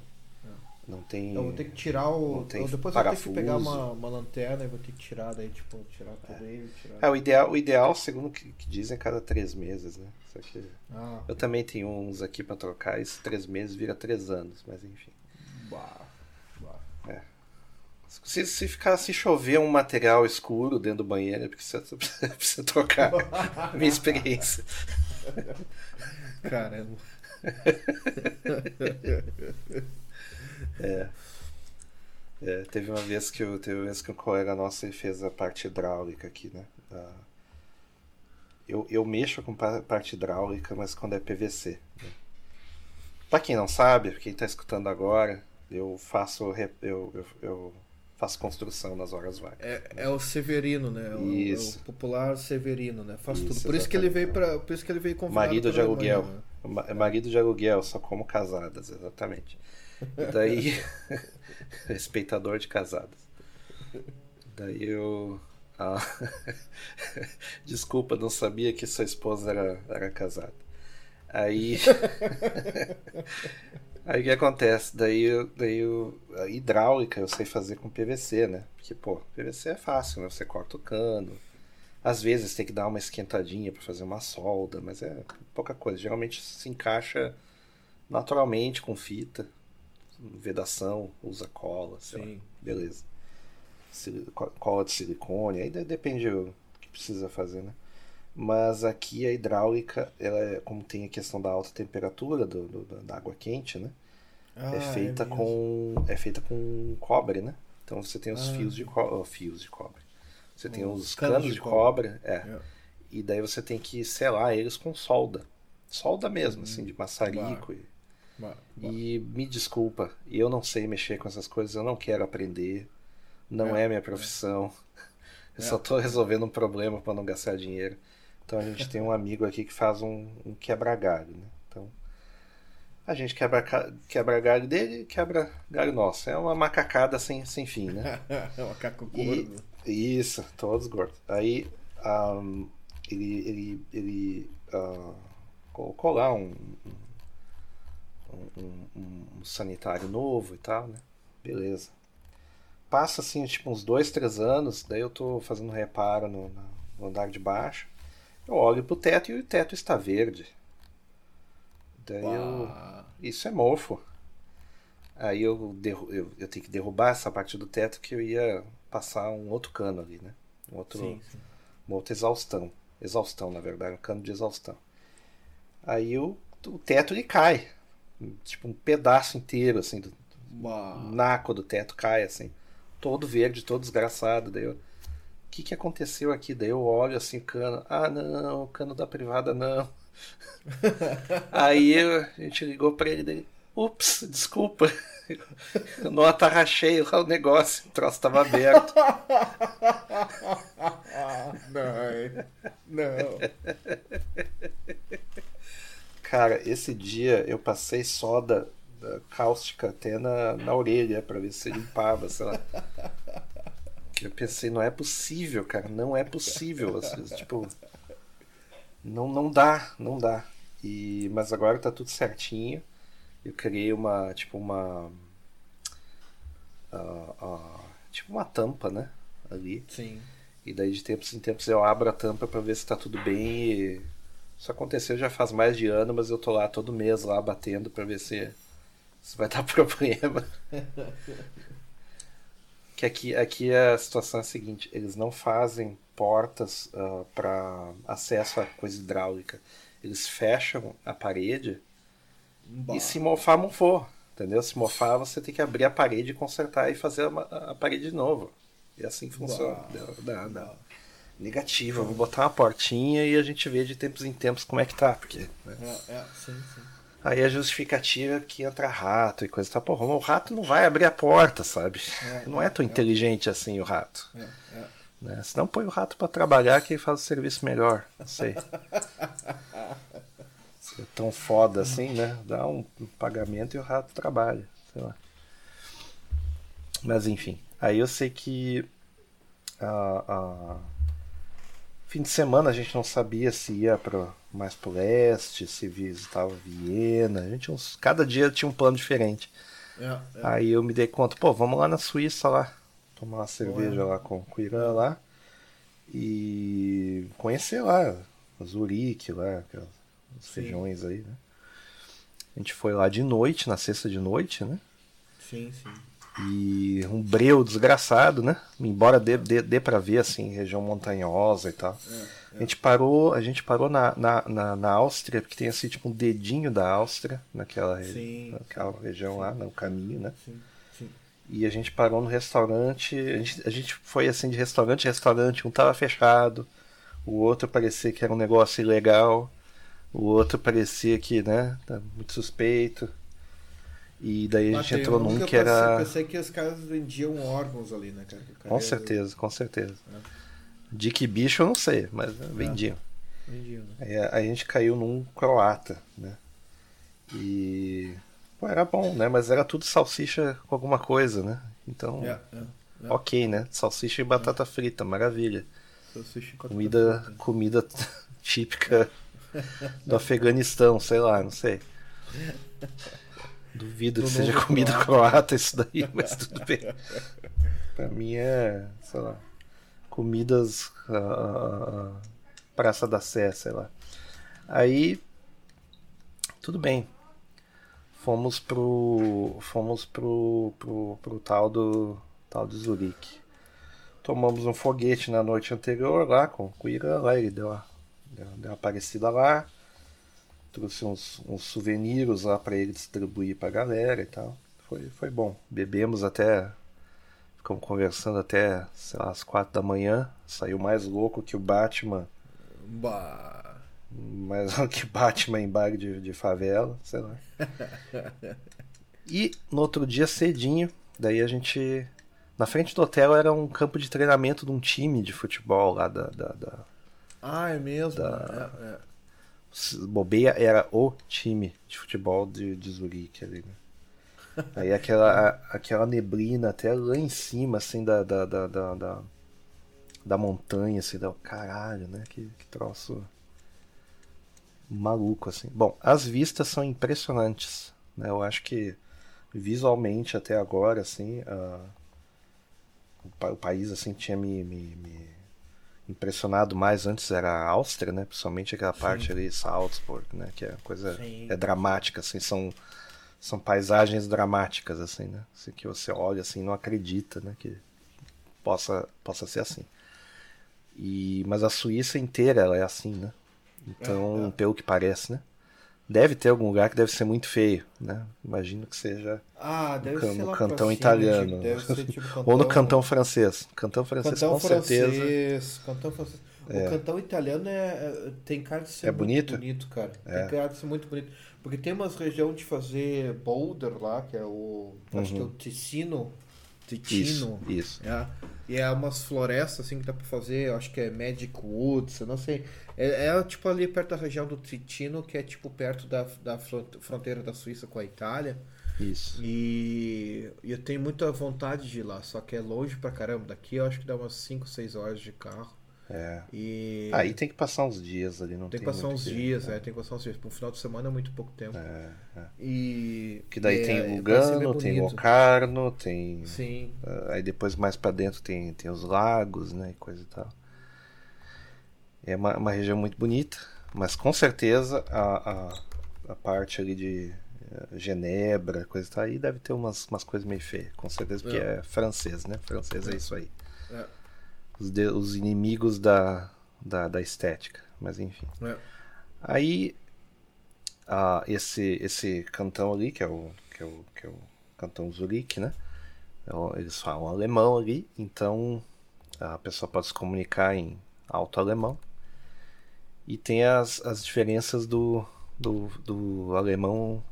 É. Não tem. Eu vou ter que tirar o. tem eu depois eu vou ter que pegar uma, uma lanterna e vou ter que tirar daí, tipo, tirar tudo aí. Tirar... É, o ideal, o ideal segundo que, que dizem, é cada três meses, né? Só que Ah, eu também tenho uns aqui pra trocar, esses três meses vira três anos, mas enfim. bah, bah. Se, se ficar, se chover um material escuro dentro do banheiro, é porque você (laughs) precisa trocar. Minha experiência. (laughs) Caramba. (laughs) É, teve uma vez que eu, teve uma vez que um colega nosso fez a parte hidráulica aqui, né? Da- Eu, eu mexo com pa- parte hidráulica, mas quando é PVC. Né? Pra quem não sabe, quem tá escutando agora, eu faço eu, eu, eu faço construção nas horas vagas. É, é o Severino, né? É o, Isso. é o popular Severino, né? Faz Isso, tudo. Por isso que ele veio para, por isso que ele veio convidado Marido de aluguel. né? É Marido de aluguel, só como casadas, exatamente. Daí. (laughs) respeitador de casadas. Daí eu. ah, (laughs) Desculpa, não sabia que sua esposa era, era casada. Aí. (laughs) Aí o que acontece? Daí, daí eu- a hidráulica eu sei fazer com PVC, né? Porque, pô, PVC é fácil, né? Você corta o cano. Às vezes tem que dar uma esquentadinha para fazer uma solda, mas é pouca coisa. Geralmente se encaixa naturalmente com fita, vedação, usa cola, sei lá. Sim. Beleza. Sil- co- Cola de silicone, aí de- depende o que precisa fazer, né? Mas aqui a hidráulica, ela é, como tem a questão da alta temperatura do, do- da água quente, né? Ah, é feita mesmo. com é feita com cobre, né? Então você tem os Ah. fios de cobre, fios de cobre. Você tem Os os canos canos, de de cobre, é. É. E daí você tem que selar eles com solda. Solda mesmo, assim, de maçarico. E, Bah, bah. e me desculpa, eu não sei mexer com essas coisas, eu não quero aprender. Não é, É, minha profissão. Eu É. só tô resolvendo um problema para não gastar dinheiro. Então a gente tem um amigo aqui que faz um, um quebra-galho, né? Então a gente quebra, quebra galho dele e quebra galho nosso. É uma macacada sem, sem fim, né? (laughs) é um macaco E- gordo. Isso, todos gordos. Aí ahm, ele, ele, ele ah, colocou lá um, um, um- sanitário novo e tal, né? Beleza. Passa assim, tipo, uns dois, três anos, daí eu tô fazendo reparo no, no andar de baixo. Eu olho pro teto e o teto está verde. Daí eu. Isso é mofo. Aí eu, derru eu, eu tenho que derrubar essa parte do teto que eu ia passar um outro cano ali, né? Um outro, Sim, sim. uma outra exaustão. Exaustão, na verdade, um cano de exaustão. Aí o, o teto ele cai. Tipo um pedaço inteiro, assim, do Bah. naco do teto cai, assim. Todo verde, todo desgraçado. Daí eu, o que que aconteceu aqui? Daí eu olho assim, cano. Ah, não, o cano da privada não. (laughs) Aí eu- a gente ligou pra ele daí. Ups, desculpa. Eu (laughs) não atarrachei o negócio, o troço estava aberto. (laughs) não, não. Cara, esse dia eu passei soda da cáustica até na, na orelha pra ver se limpava, sei lá. (laughs) Eu pensei, não é possível, cara, não é possível. assim, tipo, não, não dá, não dá. E, mas agora tá tudo certinho. Eu criei uma, tipo, uma. ah, ah, tipo uma tampa, né? Ali. Sim. E daí de tempos em tempos eu abro a tampa pra ver se tá tudo bem. E... Isso aconteceu já faz mais de ano, mas eu tô lá todo mês lá batendo pra ver se, se vai dar (laughs) problema. que aqui, aqui a situação é a seguinte, eles não fazem portas ah, para acesso a coisa hidráulica. Eles fecham a parede Bah. e se mofar, mofou. Entendeu? Se mofar, você tem que abrir a parede consertar e fazer a, a parede de novo. E assim funciona. Bah. Dá, dá, dá. Eu vou botar uma portinha e a gente vê de tempos em tempos como é que tá. Porque, né? É, é, sim, sim. Aí a justificativa é que entra rato e coisa e tal. Porra, o rato não vai abrir a porta, sabe? É, não é tão é. inteligente assim o rato. É, é. Né? Se não põe o rato pra trabalhar, que ele faz o serviço melhor. Não sei. (laughs) Se é tão foda assim, né? Dá um pagamento e o rato trabalha. Sei lá. Mas enfim. Aí eu sei que. ah, ah, fim de semana a gente não sabia se ia pro, mais pro leste, se visitava Viena. A gente, uns, cada dia tinha um plano diferente. É, é. Aí eu me dei conta, pô, vamos lá na Suíça lá, tomar uma cerveja lá com, com o Irã lá e conhecer lá, Zurique lá, aquelas Sim. regiões aí, né? A gente foi lá de noite, na sexta de noite, né? Sim, sim. E um breu desgraçado, né? Embora dê, dê, dê pra ver, assim, região montanhosa e tal. A gente parou, a gente parou na, na, na, na Áustria, porque tem assim, tipo um dedinho da Áustria naquela, Sim. naquela região lá, no caminho, né? Sim, sim. E a gente parou no restaurante, a gente, a gente foi assim de restaurante em restaurante, um tava fechado, o outro parecia que era um negócio ilegal, o outro parecia que, né, tá muito suspeito. E daí a gente entrou um num eu que era. Pensei, pensei que os caras vendiam órgãos ali, né, cara? Cara Com é- certeza, com certeza. De que bicho eu não sei, mas vendiam. Vendiam, né? Aí a, a gente caiu num croata, né? E. Pô, era bom, né? Mas era tudo salsicha com alguma coisa, né? Então, É, é. é. ok, né? Salsicha e batata frita, maravilha. Salsicha com Comida, frita. comida (laughs) típica do Afeganistão, sei lá, não sei. (laughs) Duvido Do que seja comida croata. croata isso daí, (laughs) mas tudo bem. (laughs) Pra mim é, sei lá, comidas ah, ah, ah, Praça da Sé, sei lá. Aí, tudo bem. Fomos pro, fomos pro, pro, pro tal do, tal de Zurique. Tomamos um foguete na noite anterior lá com, o Irã, lá ele deu uma, deu, deu uma parecida lá. Trouxe uns, uns souvenirs lá pra ele distribuir pra galera e tal. Foi, foi bom. Bebemos até. Ficamos conversando até, sei lá, as quatro da manhã. Saiu mais louco que o Batman. Bah. Mais louco que Batman em bar de, de favela, sei lá. E no outro dia cedinho, daí a gente. Na frente do hotel era um campo de treinamento de um time de futebol lá da. da, da Ah, é mesmo? Da- É, é. Bobeia era o time de futebol de, de Zurique ali, né? (laughs) Aí aquela, a- aquela neblina até lá em cima, assim, da, da, da, da, da, da montanha, assim, da, caralho, né? Que, que troço maluco, assim. Bom, as vistas são impressionantes, né? Eu acho que visualmente até agora, assim, a- o, o país, assim, tinha me, me, me impressionado mais antes era a Áustria, né? Principalmente aquela parte ali, Salzburg, né? Que é coisa Sim. é dramática, assim, são são paisagens dramáticas, assim, né? Assim, que você olha assim, e não acredita, né? Que possa possa ser assim. E mas a Suíça inteira ela é assim, né? Então, É, é. pelo que parece, né? Deve ter algum lugar que deve ser muito feio, né? Imagino que seja Ah, no, can- no cantão cima, italiano. tipo, tipo Ou no cantão francês. Cantão francês Cantão com certeza. francês, cantão francês. O cantão italiano é, é- tem cara de ser É muito bonito? bonito, cara. É. Tem cara de ser muito bonito. Porque tem umas regiões de fazer boulder lá, que é o. Acho que é o Ticino. Uhum. Isso, isso. É. E é umas florestas assim que dá pra fazer, acho que é Magic Woods, eu não sei. É, é, tipo ali perto da região do Ticino, que é tipo perto da, da fron- fronteira da Suíça com a Itália. Isso. E, e eu tenho muita vontade de ir lá, só que é longe pra caramba. Daqui eu acho que dá umas 5, 6 horas de carro. É. E Aí tem que passar uns dias ali, não tem tem que passar uns dias, é, tem que passar uns dias. Pro final de semana é muito pouco tempo. É, é. E. Que daí é, tem Lugano, tem. Locarno, tem. Sim. ah, Aí depois mais pra dentro tem, tem os lagos, né? E coisa e tal. É uma, uma região muito bonita, mas com certeza a, a, a parte ali de eh, Genebra, coisa e tal, aí deve ter umas, umas coisas meio feias, com certeza, porque É. é, francês, né? Francês é isso aí. É. Os, de- os inimigos da, da, da estética, mas enfim. É. Aí ah, esse esse cantão ali, que é o que é o, que é o cantão Zurique, né? É Eles falam alemão ali, então a pessoa pode se comunicar em alto alemão. E tem as, as diferenças do, do, do alemão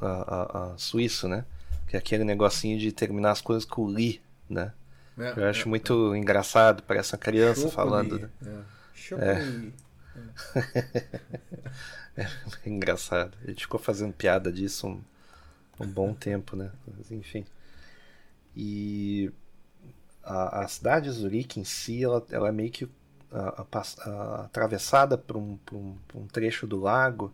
a- a- a suíço, né? Que é aquele negocinho de terminar as coisas com li, né? É, Eu acho é, muito engraçado, parece uma criança falando. né? É. Chocoli. (laughs) É engraçado. A gente ficou fazendo piada disso um, um bom (laughs) tempo, né? Mas enfim. E a, a cidade de Zurique em si, ela, ela é meio que a- a- atravessada por um, por um, por um trecho do lago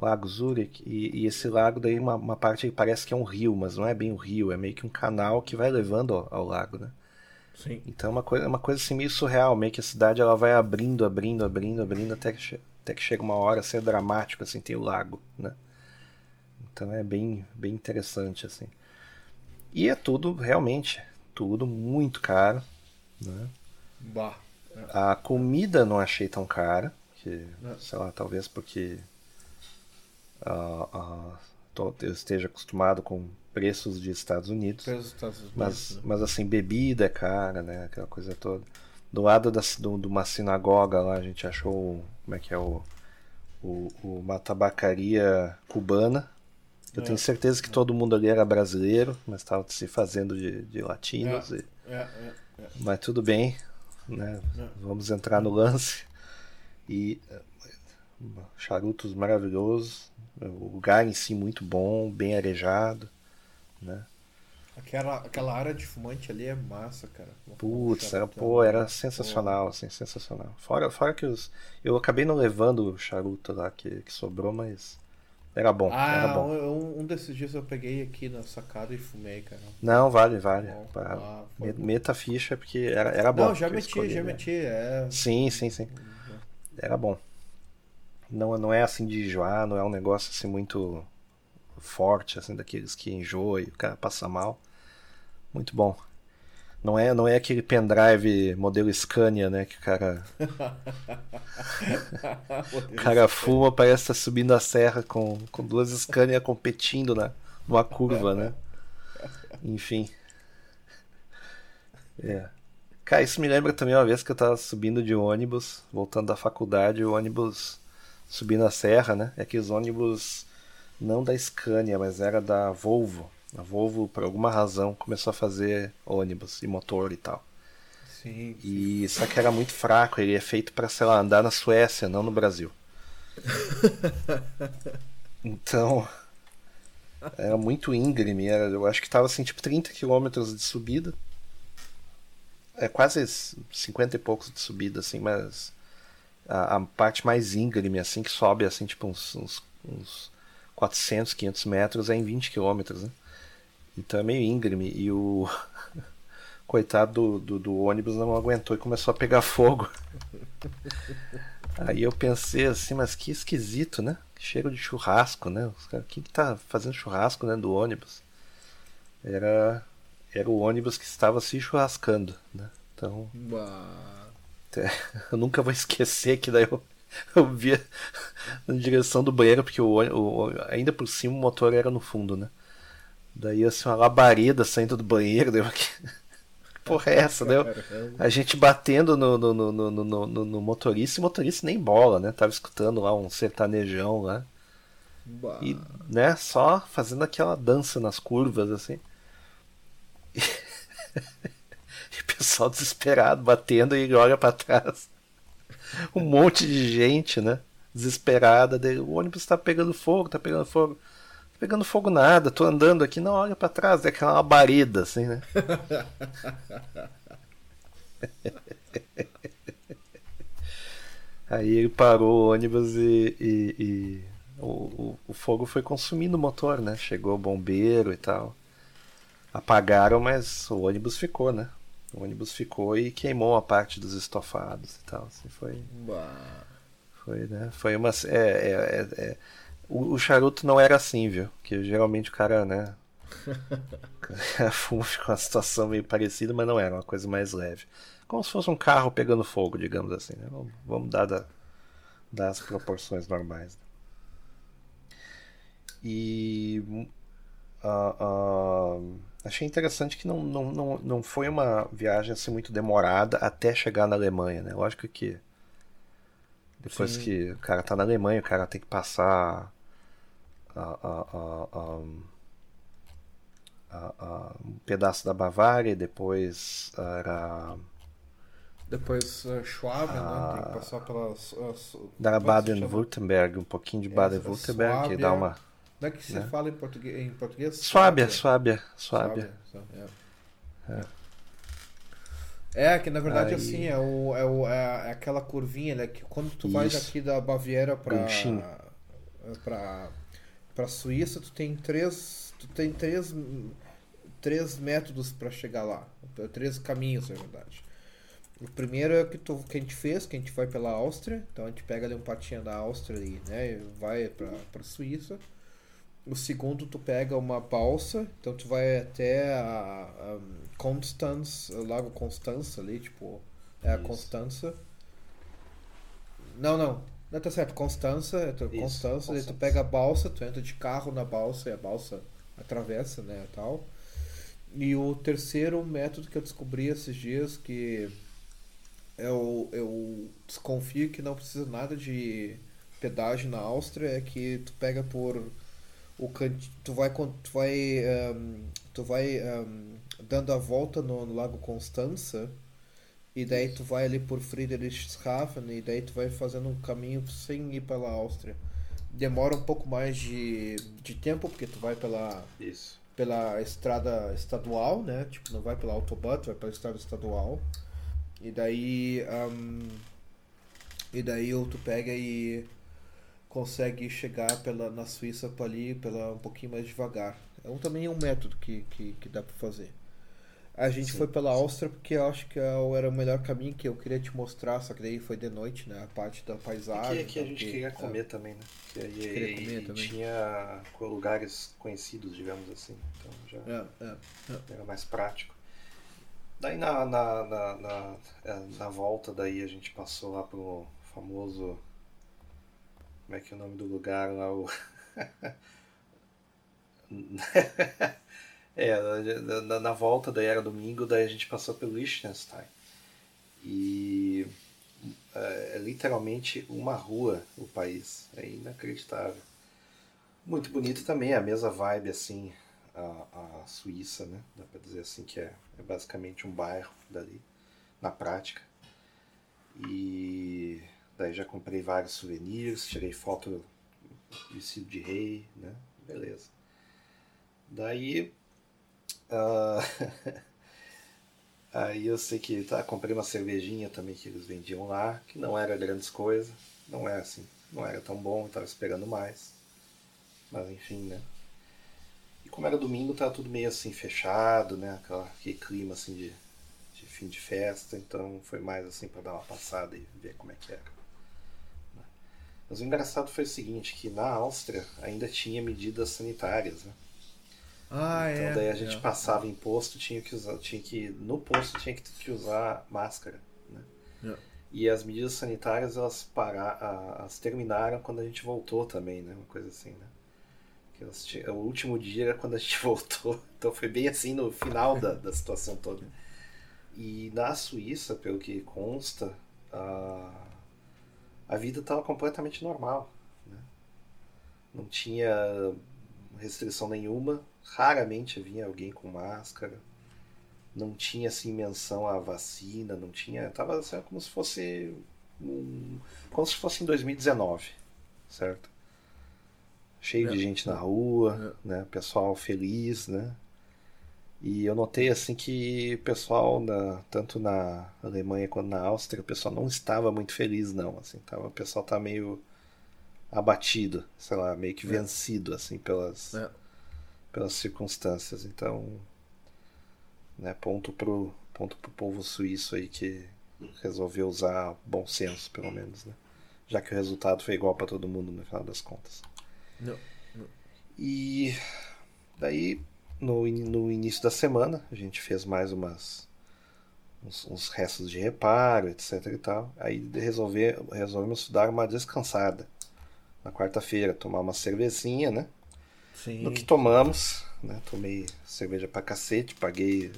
Lago Zurich, e, e esse lago daí uma, uma parte parece que é um rio, mas não é bem um rio, é meio que um canal que vai levando ao, ao lago, né? Sim. Então é uma coisa, é uma coisa assim meio surreal, meio que a cidade ela vai abrindo, abrindo, abrindo, abrindo até que, até que chega uma hora ser dramático, assim, tem o lago, né? Então é bem, bem interessante, assim. E é tudo, realmente, tudo muito caro, né? Bah. A comida não achei tão cara, que, É. sei lá, talvez porque ah, tô- eu esteja acostumado com preços de Estados Unidos. Pelos Estados Unidos, Mas, né? mas assim, bebida é cara, né? Aquela coisa toda. Do lado da, do, de uma sinagoga lá, a gente achou, como é que é o, o, uma tabacaria cubana. Eu É. tenho certeza que todo mundo ali era brasileiro, mas estava se fazendo de, de latinos. e- É, é, é. mas tudo bem, né? É. Vamos entrar no lance. E eh, charutos maravilhosos, o lugar em si muito bom, bem arejado, né? Aquela, aquela área de fumante ali é massa, cara. Putz, era, pô, era sensacional, assim, sensacional. Fora, fora que os. Eu acabei não levando o charuto lá que, que sobrou, mas. Era bom, era Ah, bom. um, um desses dias eu peguei aqui na sacada e fumei, cara. Não, vale, vale. Bom, ah. Meta ficha porque era, era bom. Não, já meti, já né? meti. É... Sim, sim, sim. Era bom. Não, não é assim de enjoar, não é um negócio assim muito forte, assim, daqueles que enjoa e o cara passa mal. Muito bom. Não é, não é aquele pendrive modelo Scania, né? Que o cara, (laughs) o cara fuma, parece estar subindo a serra com, com duas Scania competindo na, numa curva, né? Enfim. É. Cara, isso me lembra também uma vez que eu tava subindo de ônibus, voltando da faculdade, o ônibus subindo a serra, né? É aqueles ônibus não da Scania, mas era da Volvo. A Volvo, por alguma razão, começou a fazer ônibus e motor e tal. Sim. E só que era muito fraco, ele é feito para, sei lá, andar na Suécia, não no Brasil. (laughs) Então, era muito íngreme, era, eu acho que tava assim, tipo 30 km de subida. É quase 50 e poucos de subida, assim, mas a, a parte mais íngreme, assim, que sobe, assim, tipo uns, uns, uns 400, 500 metros, é em 20 km, né? Então é meio íngreme. E o (laughs) coitado do, do, do ônibus não aguentou e começou a pegar fogo. Aí eu pensei assim, mas que esquisito, né? Cheiro de churrasco, né? Os caras, quem que tá fazendo churrasco dentro do ônibus? Era, era o ônibus que estava se churrascando, né? Então. (laughs) eu nunca vou esquecer que daí eu, (laughs) eu via na direção do banheiro, porque o, o, ainda por cima o motor era no fundo, né? Daí assim, uma labareda saindo do banheiro, deu aqui. (laughs) Porra, é essa, deu? A gente batendo no, no, no, no, no, no- motorista e o motorista nem bola, né? Tava escutando lá um sertanejão lá. Bah. E, né, só fazendo aquela dança nas curvas, assim. (laughs) Pessoal desesperado, batendo e olha pra trás. (laughs) Um monte de gente, né? Desesperada. daí, O ônibus tá pegando fogo, tá pegando fogo. Tá pegando fogo nada, tô andando aqui, não, olha pra trás, é aquela labareda, assim, né? (laughs) Aí ele parou o ônibus e, e- e o, o- o fogo foi consumindo o motor, né? Chegou o bombeiro e tal. Apagaram, mas o ônibus ficou, né? O ônibus ficou e queimou a parte dos estofados e tal. Assim, foi, Bah. foi, né? Foi uma. É, é, é- é- O, o charuto não era assim, viu? Que geralmente o cara, né? cara (laughs) (laughs) fuma fica uma situação meio parecida, mas não era, uma coisa mais leve. Como se fosse um carro pegando fogo, digamos assim. Né? Vamos- Vamos dar, da, dar as proporções normais. né? E. ah, ah, achei interessante que não, não, não, não foi uma viagem assim muito demorada até chegar na Alemanha, né? Lógico que depois Sim. que o cara tá na Alemanha, o cara tem que passar a- a- a- um pedaço da Bavária, e depois era Depois uh, Schwab, né? Ah. Tem que passar pelas. chama? Baden-Württemberg, um pouquinho de É, Baden-Württemberg, que dá uma Como é que se né? fala em português? Em português? Suábia, Suábia, Suábia. Suábia, é. É, que na verdade Aí- assim, é, o, é, o, é aquela curvinha, né? Que quando tu vai Isso. daqui da Baviera para para Suíça, tu tem três tu tem três três métodos para chegar lá, três caminhos, na verdade. O primeiro é o que, tu, que a gente fez, que a gente vai pela Áustria, então a gente pega ali um patinho da Áustria e né, vai para Suíça. O segundo tu pega uma balsa, então tu vai até a, a Constance, o Lago Constança ali, tipo, é a Isso. Constança. Não, não. Não tá certo, Constança, é tu, Isso, Constança, daí tu Constança. pega a balsa, tu entra de carro na balsa e a balsa atravessa, né, tal. E o terceiro método que eu descobri esses dias que eu, eu desconfio que não precisa nada de pedágio na Áustria é que tu pega por o canto, tu vai tu vai ehm, tu vai ehm, dando a volta no, no Lago Constança e daí tu vai ali por Friedrichshafen e daí tu vai fazendo um caminho sem ir pela Áustria. Demora um pouco mais de, de tempo porque tu vai pela Isso. pela estrada estadual, né? Tipo, não vai pela autobahn, tu vai pela estrada estadual. E daí. ahn, e daí ou tu pega e consegue chegar pela, na Suíça para ali pela, um pouquinho mais devagar. É um, também é um método que, que, que dá para fazer. A gente Sim, foi pela Áustria porque eu acho que é era o melhor caminho que eu queria te mostrar, só que daí foi de noite, né? A parte da E paisagem. que, que a tal, gente que- queria é. comer também, né? Que aí, Queria e- comer e também. tinha lugares conhecidos, digamos assim. Então já É, é, é. era mais prático. Daí na, na, na, na, é, na volta daí a gente passou lá pro famoso. Como é que é o nome do lugar lá? O... (laughs) é, na, na- na volta daí era domingo, daí a gente passou pelo Liechtenstein. E é, é literalmente uma rua o país. É inacreditável. Muito bonito também, a mesma vibe assim, a, a Suíça, né? Dá pra dizer assim que é, é basicamente um bairro dali, na prática. E daí já comprei vários souvenirs, tirei foto vestido de rei, né? Beleza. Daí. ah, (laughs) Aí eu sei que tá, comprei uma cervejinha também que eles vendiam lá, que não era grandes coisas, não é assim, não era tão bom, eu tava esperando mais. Mas enfim, né? E como era domingo, tava tudo meio assim fechado, né? Aquela, aquele clima assim de, de fim de festa, então foi mais assim para dar uma passada e ver como é que era. Mas o engraçado foi o seguinte, que na Áustria ainda tinha medidas sanitárias, né? Ah, então é. daí a gente é. passava em posto, tinha que usar, tinha que no posto tinha que, que usar máscara, né? É. E as medidas sanitárias elas para, a- elas terminaram quando a gente voltou também, né? Uma coisa assim, né? Elas o último dia era quando a gente (laughs) voltou, então foi bem assim no final da, da situação toda. E na Suíça, pelo que consta, a, a vida estava completamente normal, né? Não tinha restrição nenhuma, raramente vinha alguém com máscara, não tinha assim menção à vacina, não tinha, tava assim, como se fosse um, como se fosse em 2019, certo? Cheio É. de gente na rua, né? Pessoal feliz, né? E eu notei assim que o pessoal na, tanto na Alemanha quanto na Áustria, o pessoal não estava muito feliz não, assim, tava, o pessoal tá meio abatido, sei lá, meio que É. vencido assim pelas É. pelas circunstâncias. Então, né, ponto pro ponto pro povo suíço aí que resolveu usar bom senso, pelo menos, né? Já que o resultado foi igual para todo mundo no final das contas. Não. E daí no, no início da semana a gente fez mais umas uns, uns restos de reparo, etc e tal. Aí resolver, resolvemos dar uma descansada na quarta-feira, tomar uma cervezinha, né? Sim. No que tomamos, né? Tomei cerveja pra cacete, paguei,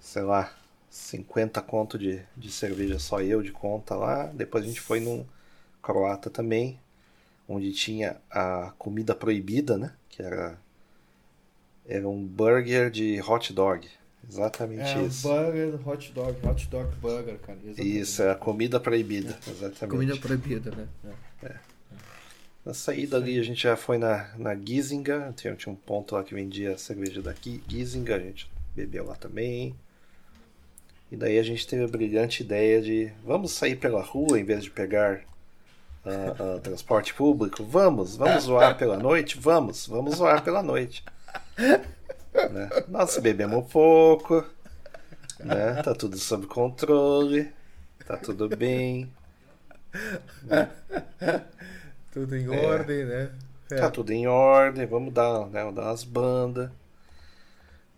sei lá, 50 conto de, de cerveja só eu de conta lá. Depois a gente foi num croata também, onde tinha a comida proibida, né? Que era, era um burger de hot dog. Exatamente É, um isso. burger, hot dog, hot dog burger, cara. exatamente. Isso, é a comida proibida. Exatamente. Comida proibida, né? É. Na saída ali a gente já foi na, na Gizinga, tinha, tinha um ponto lá que vendia cerveja da Gi- Gizinga, a gente bebeu lá também. E daí a gente teve a brilhante ideia de vamos sair pela rua em vez de pegar uh, uh, transporte público? Vamos, vamos (laughs) zoar pela noite? Vamos, vamos zoar pela noite. Né? Nós bebemos pouco, né? Tá tudo sob controle, tá tudo bem. Né? Tudo em é. ordem, né? É. Tá tudo em ordem, vamos dar, né, dar umas bandas.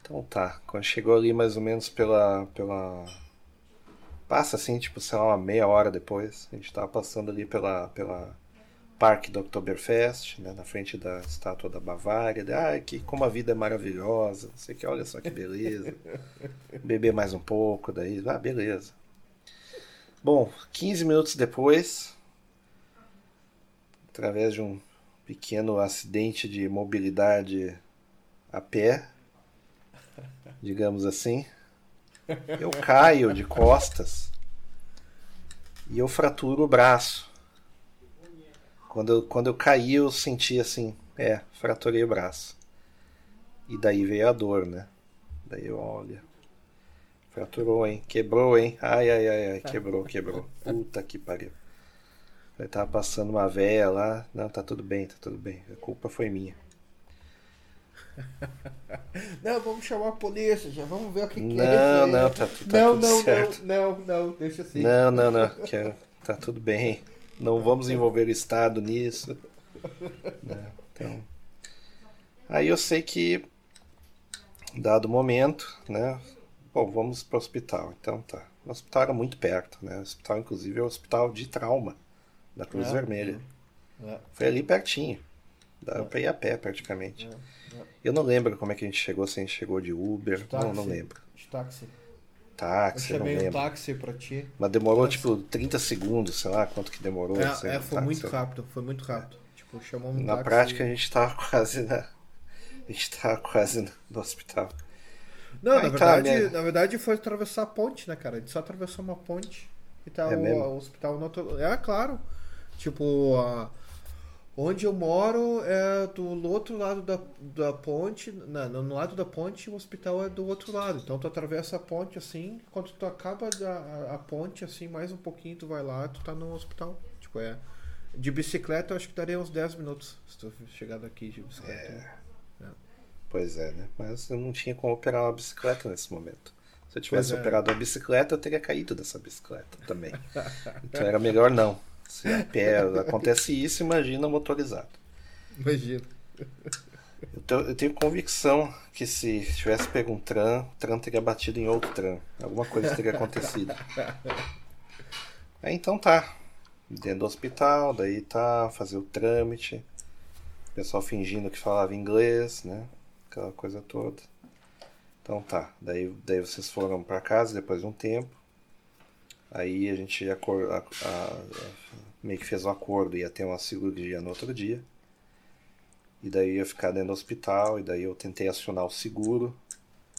Então tá, quando chegou ali mais ou menos pela. pela. Passa assim, tipo, sei lá, uma meia hora depois. A gente tava passando ali pela. pela parque do Oktoberfest, né, na frente da estátua da Bavária. Ah, que como a vida é maravilhosa, não sei que, olha só que beleza. (laughs) Beber mais um pouco, daí, ah, beleza. Bom, 15 minutos depois, através de um pequeno acidente de mobilidade a pé, digamos assim, eu caio de costas e eu fraturo o braço. Quando eu, quando eu caí, eu senti assim, é, fraturei o braço. E daí veio a dor, né? Daí eu, olha, fraturou, hein? Quebrou, hein? Ai, ai, ai, ai, quebrou, quebrou. Puta que pariu. Eu tava passando uma véia lá. Não, tá tudo bem, tá tudo bem. A culpa foi minha. (laughs) Não, vamos chamar a polícia, já vamos ver o que, não, que é. Não, não, tá, tá não, tudo não, certo. Não, não, não, deixa assim. Não, não, não. Tá tudo bem. Não vamos envolver o Estado nisso. Não, então. Aí eu sei que, dado o momento, né? Bom, vamos para o hospital. Então tá. O hospital era muito perto, né? O hospital, inclusive, é o hospital de trauma da Cruz é, Vermelha. É. Foi ali pertinho. Dá é. pra ir a pé praticamente. É, é. Eu não lembro como é que a gente chegou, se a gente chegou de Uber. De não, não lembro. De táxi. Táxi, eu chamei não lembro. um táxi pra ti. Mas demorou táxi. tipo 30 segundos, sei lá quanto que demorou. É, é foi táxi. muito rápido, foi muito rápido. Tipo, chamou um Na táxi prática a gente tava (laughs) quase na. A gente tava quase no hospital. Não, Aí na verdade, tá, minha... na verdade foi atravessar a ponte, né, cara? A gente só atravessou uma ponte e tá é o, o, hospital no outro. É, claro. Tipo, a, onde eu moro é do outro lado da, da ponte, no lado da ponte o hospital é do outro lado. Então tu atravessa a ponte assim, quando tu acaba a, a ponte assim, mais um pouquinho tu vai lá, tu tá no hospital. Tipo, é de bicicleta eu acho que daria uns 10 minutos se tu chegar daqui de bicicleta. É. É. Pois é, né? Mas eu não tinha como operar uma bicicleta nesse momento. Se eu tivesse é. operado uma bicicleta, eu teria caído dessa bicicleta também. então era melhor não. Se a pé acontece isso, imagina motorizado. Imagina. Eu tenho, eu tenho, convicção que se tivesse pego um tram, o tram teria batido em outro tram. Alguma coisa teria acontecido. Aí então tá. Dentro do hospital, daí tá, fazer o trâmite. O pessoal fingindo que falava inglês, né? Aquela coisa toda. Então tá. Daí, daí vocês foram para casa depois de um tempo. Aí a gente acor, a, a, meio que fez um acordo, ia ter uma cirurgia no outro dia. E daí ia ficar dentro do hospital, e daí eu tentei acionar o seguro.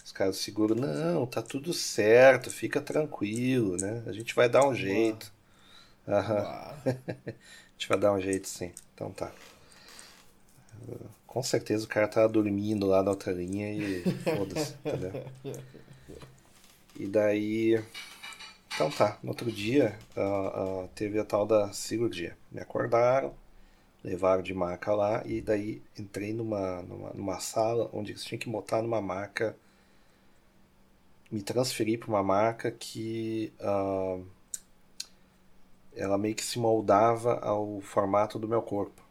Os caras do seguro, não, tá tudo certo, fica tranquilo, né? A gente vai dar um jeito. Aham. (laughs) a gente vai dar um jeito sim. Então tá. Com certeza o cara tava dormindo lá na outra linha e foda-se, entendeu? (laughs) E daí então tá, no outro dia uh, uh, teve a tal da cirurgia. Me acordaram, levaram de maca lá e daí entrei numa, numa, numa sala onde eles tinham que botar numa maca. Me transferi para uma maca que uh, ela meio que se moldava ao formato do meu corpo.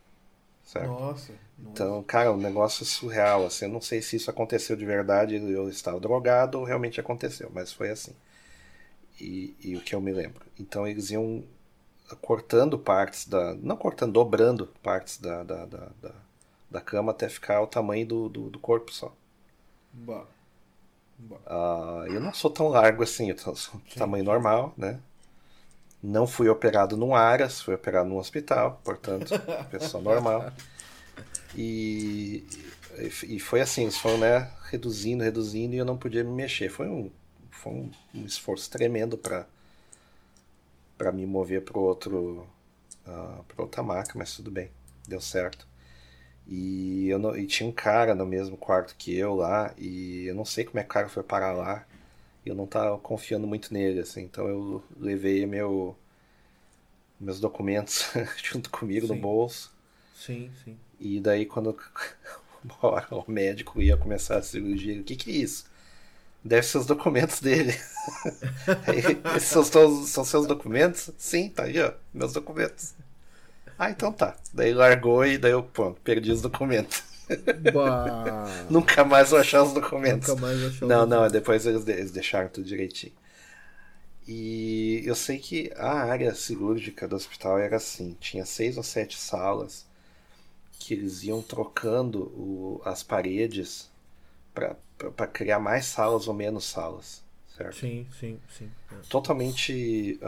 Certo? Nossa. Então, cara, o negócio é surreal. Assim, eu não sei se isso aconteceu de verdade, eu estava drogado ou realmente aconteceu, mas foi assim e, e o que eu me lembro. Então eles iam cortando partes da. Não cortando, dobrando partes da, da, da, da, da cama até ficar o tamanho do, do, do corpo só. Bah. Bah. Eu não sou tão largo assim, eu sou sim, tamanho normal, né? Não fui operado num ARAS, fui operado num hospital, portanto, pessoa normal. E, e foi assim, eles foram né, reduzindo, reduzindo e eu não podia me mexer. Foi um foi um, um esforço tremendo para para me mover para outro uh, para outra marca, mas tudo bem, deu certo. E, eu não, e tinha um cara no mesmo quarto que eu lá, e eu não sei como é que o cara foi parar lá. E eu não tava confiando muito nele, assim. Então eu levei meu meus documentos (laughs) junto comigo Sim. no bolso. Sim, sim. E daí quando (laughs) o médico ia começar a cirurgia, o que que é isso? Deve ser os documentos dele. (laughs) Aí, são, seus- são seus documentos? Sim, tá aí, ó, meus documentos. Ah, então tá. Daí largou e daí eu, pronto, perdi os documentos. (laughs) Nunca mais vou achar os documentos. nunca mais achou. Não, não, depois eles, eles deixaram tudo direitinho. E eu sei que a área cirúrgica do hospital era assim: tinha seis ou sete salas que eles iam trocando o- as paredes para criar mais salas ou menos salas, certo? Sim, sim, sim. Totalmente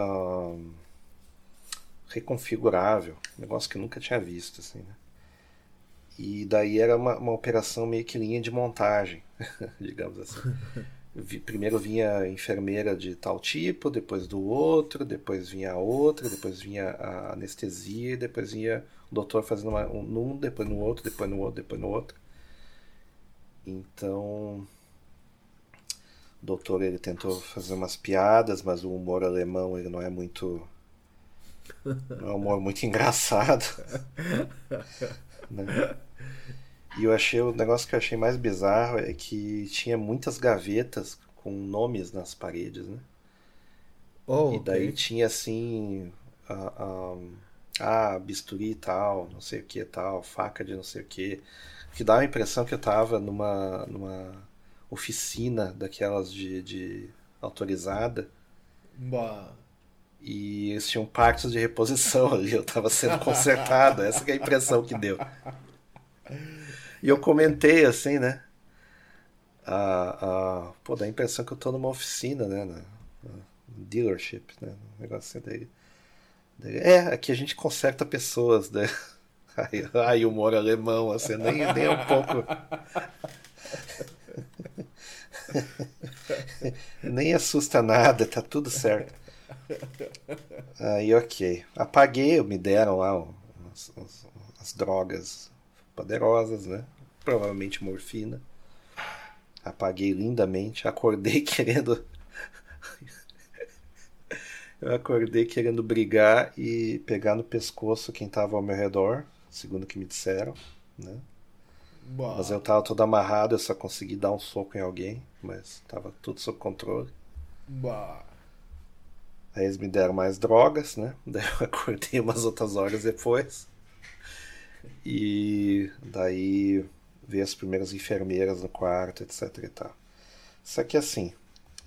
reconfigurável, negócio que eu nunca tinha visto, assim, né? E daí era uma, uma operação meio que linha de montagem, (laughs) digamos assim. Primeiro vinha enfermeira de tal tipo, depois do outro, depois vinha a outra, depois vinha a anestesia, depois vinha o doutor fazendo uma, um num, depois no outro, depois no outro, depois no outro. Então, o doutor ele tentou fazer umas piadas, mas o humor alemão ele não é muito não é um humor muito (laughs) engraçado. (laughs) né? E eu achei o negócio que eu achei mais bizarro é que tinha muitas gavetas com nomes nas paredes, né? Oh, E daí ok. tinha assim. ah, ah, bisturi tal, não sei o que tal, faca de não sei o que. Que dá a impressão que eu tava numa, numa oficina daquelas de, de autorizada Bah. e eles tinham partes de reposição ali, eu tava sendo (laughs) consertado, essa que é a impressão que deu. E eu comentei assim, né? Ah, ah, pô, dá a impressão que eu tô numa oficina, né? Na, na dealership, né? Um negócio assim daí, É, aqui a gente conserta pessoas, né? Ai, humor alemão, assim, nem, nem um pouco. Nem assusta nada, tá tudo certo. Aí, ok. Apaguei, me deram lá o- as, as- as drogas poderosas, né? Provavelmente morfina. Apaguei lindamente, acordei (laughs) querendo. Eu acordei querendo brigar e pegar no pescoço quem tava ao meu redor, segundo o que me disseram, né? Bah. Mas eu tava todo amarrado, eu só consegui dar um soco em alguém, mas tava tudo sob controle. Bah. Aí eles me deram mais drogas, né? (laughs) Daí eu acordei umas outras horas depois. E daí veio as primeiras enfermeiras no quarto, etc e tal. Só que assim,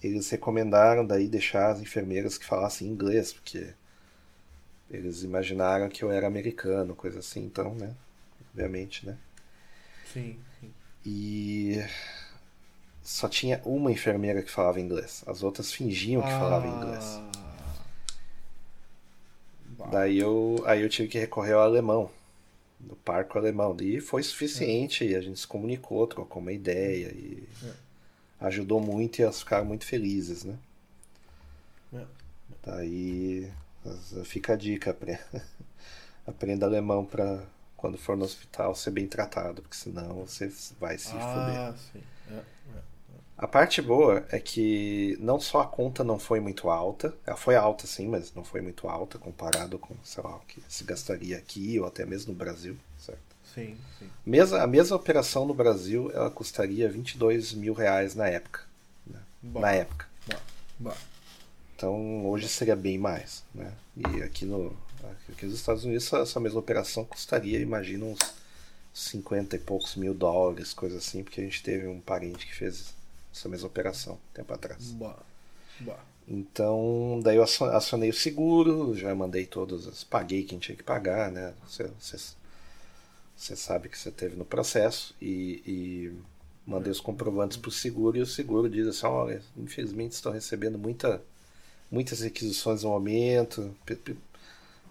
eles recomendaram daí deixar as enfermeiras que falassem inglês, porque eles imaginaram que eu era americano, coisa assim, então, né? Obviamente, né? Sim, sim. E só tinha uma enfermeira que falava inglês. As outras fingiam que falavam inglês. Ah. Bah. Daí eu, aí eu tive que recorrer ao alemão, do parco alemão. E foi suficiente, e a gente se comunicou, trocou uma ideia e ajudou muito e elas ficaram muito felizes, né? É. Daí fica a dica, apre- (laughs) aprenda alemão para quando for no hospital ser bem tratado, porque senão você vai se foder. Ah, sim. É, é. A parte boa é que não só a conta não foi muito alta, ela foi alta sim, mas não foi muito alta comparado com, sei lá, o que se gastaria aqui ou até mesmo no Brasil, certo? Sim, sim. Mesma, a mesma operação no Brasil, ela custaria 22 mil reais na época. né? Bah. Na época. Bah. Bah. Então hoje seria bem mais, né? E aqui no aqui nos Estados Unidos essa, essa mesma operação custaria, imagina, uns 50 e poucos mil dólares, coisa assim, porque a gente teve um parente que fez essa mesma operação tempo atrás. Bah. Bah. Então, daí eu acio- acionei o seguro, já mandei todos, as- paguei quem tinha que pagar, né? Você, você, você sabe que você teve no processo e, e mandei os comprovantes para o seguro e o seguro diz assim, olha, infelizmente estão recebendo muita, muitas requisições no momento, pe- pe-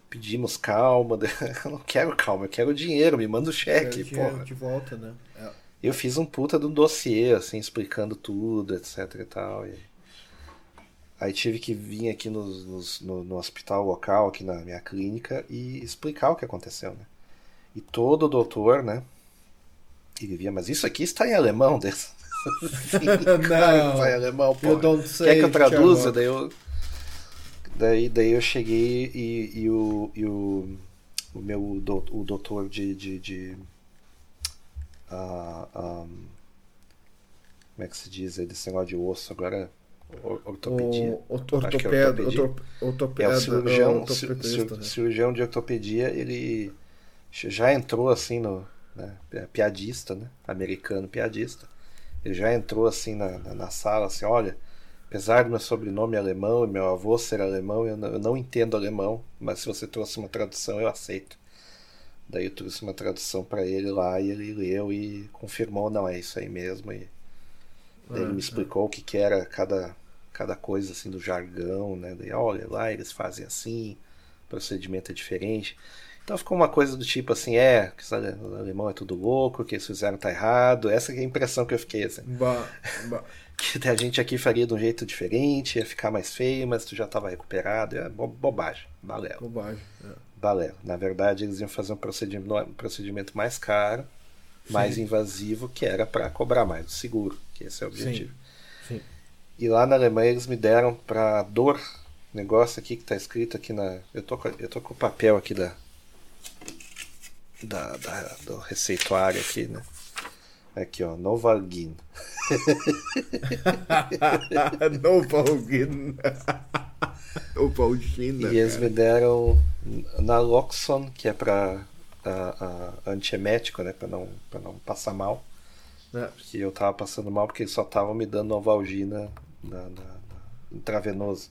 pedimos calma, (laughs) eu não quero calma, eu quero dinheiro, me manda o cheque, Quero de volta, né? É. Eu fiz um puta de um dossiê, assim, explicando tudo, etc e tal. E... Aí tive que vir aqui nos- nos- no, no hospital local, aqui na minha clínica, e explicar o que aconteceu, né? E todo doutor, né? Ele via, mas isso aqui está em alemão. (laughs) Desse... (laughs) Que Não. está em alemão, pô. Quer que eu traduza? Daí eu. Daí, daí eu cheguei e, e, o, e o, o meu do, o doutor de. de, de uh, um, como é que se diz? Desse negócio de osso agora. Ortopedia. O, ortopeda, é ortopedia. Ortopeda, é o cirurgião, cir, cirurgião de ortopedia, ele já entrou assim no. Né, piadista, né? Americano piadista. Ele já entrou assim na, na, na sala, assim, olha Apesar do meu sobrenome alemão e meu avô ser alemão, eu não, eu não, entendo alemão, mas se você trouxe uma tradução, eu aceito. Daí eu trouxe uma tradução para ele lá e ele leu e confirmou, não, é isso aí mesmo. E daí ele me ah, explicou o que, que era cada, cada coisa assim do jargão, né? Daí, olha, lá eles fazem assim, o procedimento é diferente. Então ficou uma coisa do tipo assim, é, que o alemão é tudo louco, o que eles fizeram tá errado. Essa é a impressão que eu fiquei, assim. Bah, bah. Que (laughs) a gente aqui faria de um jeito diferente, ia ficar mais feio, mas tu já estava recuperado. É bo bobagem, balela. Bobagem, é. Balela. Na verdade, eles iam fazer um procedimento, um procedimento mais caro, mais Sim. invasivo, que era para cobrar mais do seguro, que esse é o objetivo. Sim. Sim. E lá na Alemanha eles me deram para dor, negócio aqui que está escrito aqui na. Eu tô, eu tô com o papel aqui da, da, da do receituário aqui, né? Aqui, ó, Novalgin. (laughs) Novalgin. Novalgina. E eles me deram Naloxon, que é para uh, uh, antiemético, né? Para não, pra não passar mal. É. Que eu tava passando mal porque eles só estavam me dando Novalgina na, na, na intravenoso.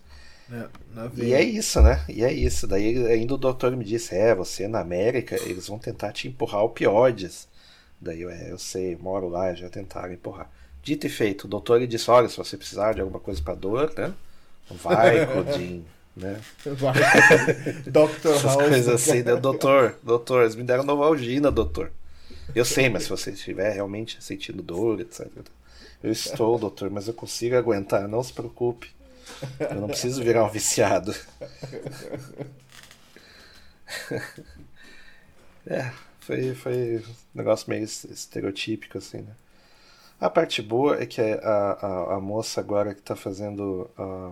É, e é isso, né? E é isso. Daí ainda o doutor me disse: é, você na América, eles vão tentar te empurrar opioides. Daí eu, é, eu sei, moro lá, já tentaram empurrar. Dito e feito, o doutor ele disse: olha, se você precisar de alguma coisa para dor, né? Vai, (laughs) Codin, né? Vai, (laughs) Dr. Essas coisas assim, né? Doutor, doutor, eles me deram Novalgina, doutor. Eu sei, mas se você estiver realmente sentindo dor, etc. Eu estou, doutor, mas eu consigo aguentar, não se preocupe. Eu não preciso virar um viciado. (laughs) é, foi, foi um negócio meio estereotípico, assim, né? A parte boa é que a, a, a moça agora que está fazendo a,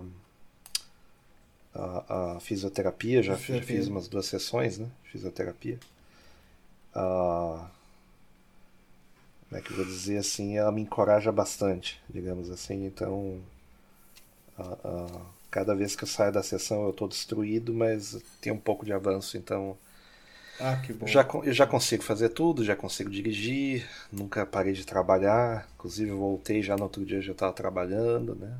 a, a, fisioterapia, já, já fiz umas duas sessões, né? Fisioterapia. como é que eu vou dizer assim? Ela me encoraja bastante, digamos assim. Então, cada vez que eu saio da sessão eu estou destruído, mas tem um pouco de avanço, então ah, que bom. Já, eu já consigo fazer tudo, já consigo dirigir, nunca parei de trabalhar. Inclusive, voltei já no outro dia, já estava trabalhando, né?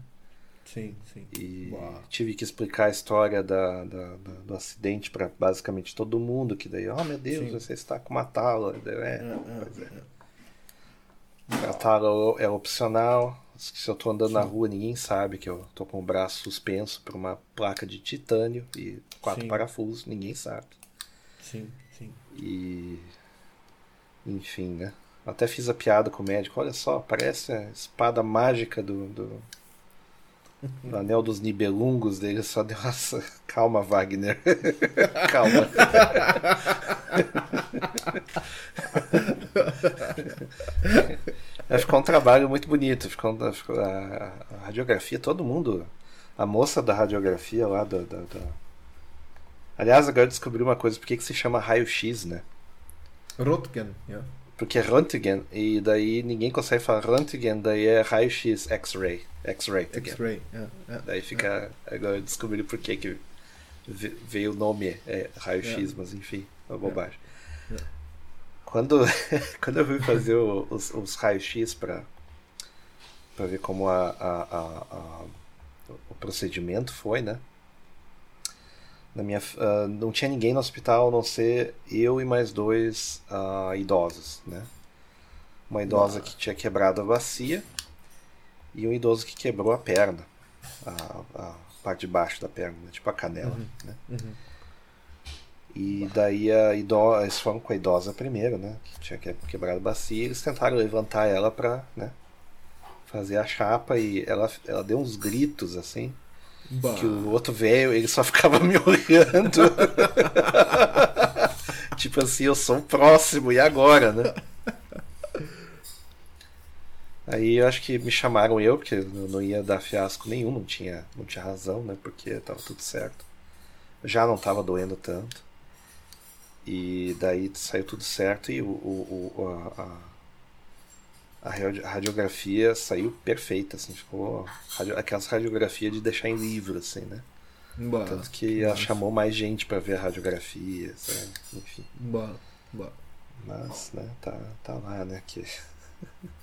Sim, sim. E tive que explicar a história da, da, da do acidente para basicamente todo mundo, que daí, oh meu Deus, sim. você está com uma tala. É, é, é, é. A tala é opcional. Se eu estou andando sim. na rua, ninguém sabe que eu estou com o braço suspenso por uma placa de titânio e quatro sim. parafusos, ninguém sabe. Sim. Sim. E. Enfim, né? Até fiz a piada com o médico. Olha só, parece a espada mágica do, do, anel dos Nibelungos dele. Só deu essa. Calma, Wagner. (laughs) Calma. é, ficou um trabalho muito bonito. Ficou, ficou a, a, radiografia, todo mundo. A moça da radiografia lá da, da, da Aliás, agora eu descobri uma coisa, por que, que se chama raio-x, né? Röntgen, yeah. Porque é Röntgen, e daí ninguém consegue falar Röntgen, daí é raio-x, X-ray. X-ray. X-ray, yeah, yeah, Daí fica. Yeah. Agora eu descobri por que, que veio o nome, é raio-x, mas enfim, é uma bobagem. Quando, (laughs) quando eu fui fazer os, os raios-x para ver como a, a, a, o procedimento foi, né? Na minha, uh, não tinha ninguém no hospital a não ser eu e mais dois uh, idosos, né? Uma idosa ah. que tinha quebrado a bacia e um idoso que quebrou a perna, a, a parte de baixo da perna, né? tipo a canela, uhum. né? Uhum. E daí a idosa, eles foram com a idosa primeiro, né? Que tinha quebrado a bacia, e eles tentaram levantar ela para, né? Fazer a chapa e ela, ela deu uns gritos assim. Bah. Que o outro velho, ele só (laughs) ficava me olhando. (laughs) tipo assim, eu sou o próximo, e agora, né? Aí eu acho que me chamaram eu, porque eu não ia dar fiasco nenhum, não tinha, não tinha razão, né? Porque tava tudo certo. Já não tava doendo tanto. E daí saiu tudo certo e o, o, o a, a, radiografia saiu perfeita, assim, ficou radio, aquelas radiografias de deixar em livro, assim, né? Tanto que ela chamou mais gente para ver a radiografia, sabe? enfim. Bah, bah. Mas, né, tá, tá lá, né? Que...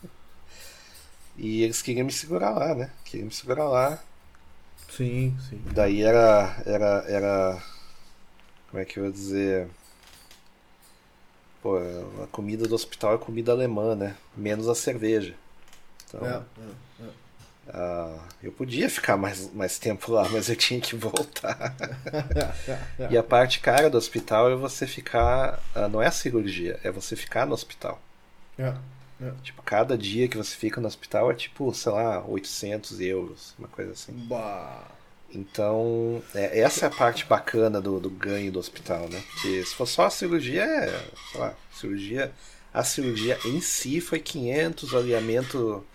(laughs) e eles queriam me segurar lá, né? Queriam me segurar lá. Sim, sim. Daí era. era, era como é que eu ia dizer? Pô, a comida do hospital é comida alemã, né? Menos a cerveja. Então, É, é, é. ah, eu podia ficar mais, mais tempo lá, (laughs) mas eu tinha que voltar. (laughs) e a parte cara do hospital é você ficar. ah, não é a cirurgia, é você ficar no hospital. É, é. Tipo, cada dia que você fica no hospital é tipo, sei lá, 800 euros, uma coisa assim. Bah. Então, é, essa é a parte bacana do, do ganho do hospital, né? Porque se for só a cirurgia, é, sei lá, cirurgia, a cirurgia em si foi 500, o alinhamento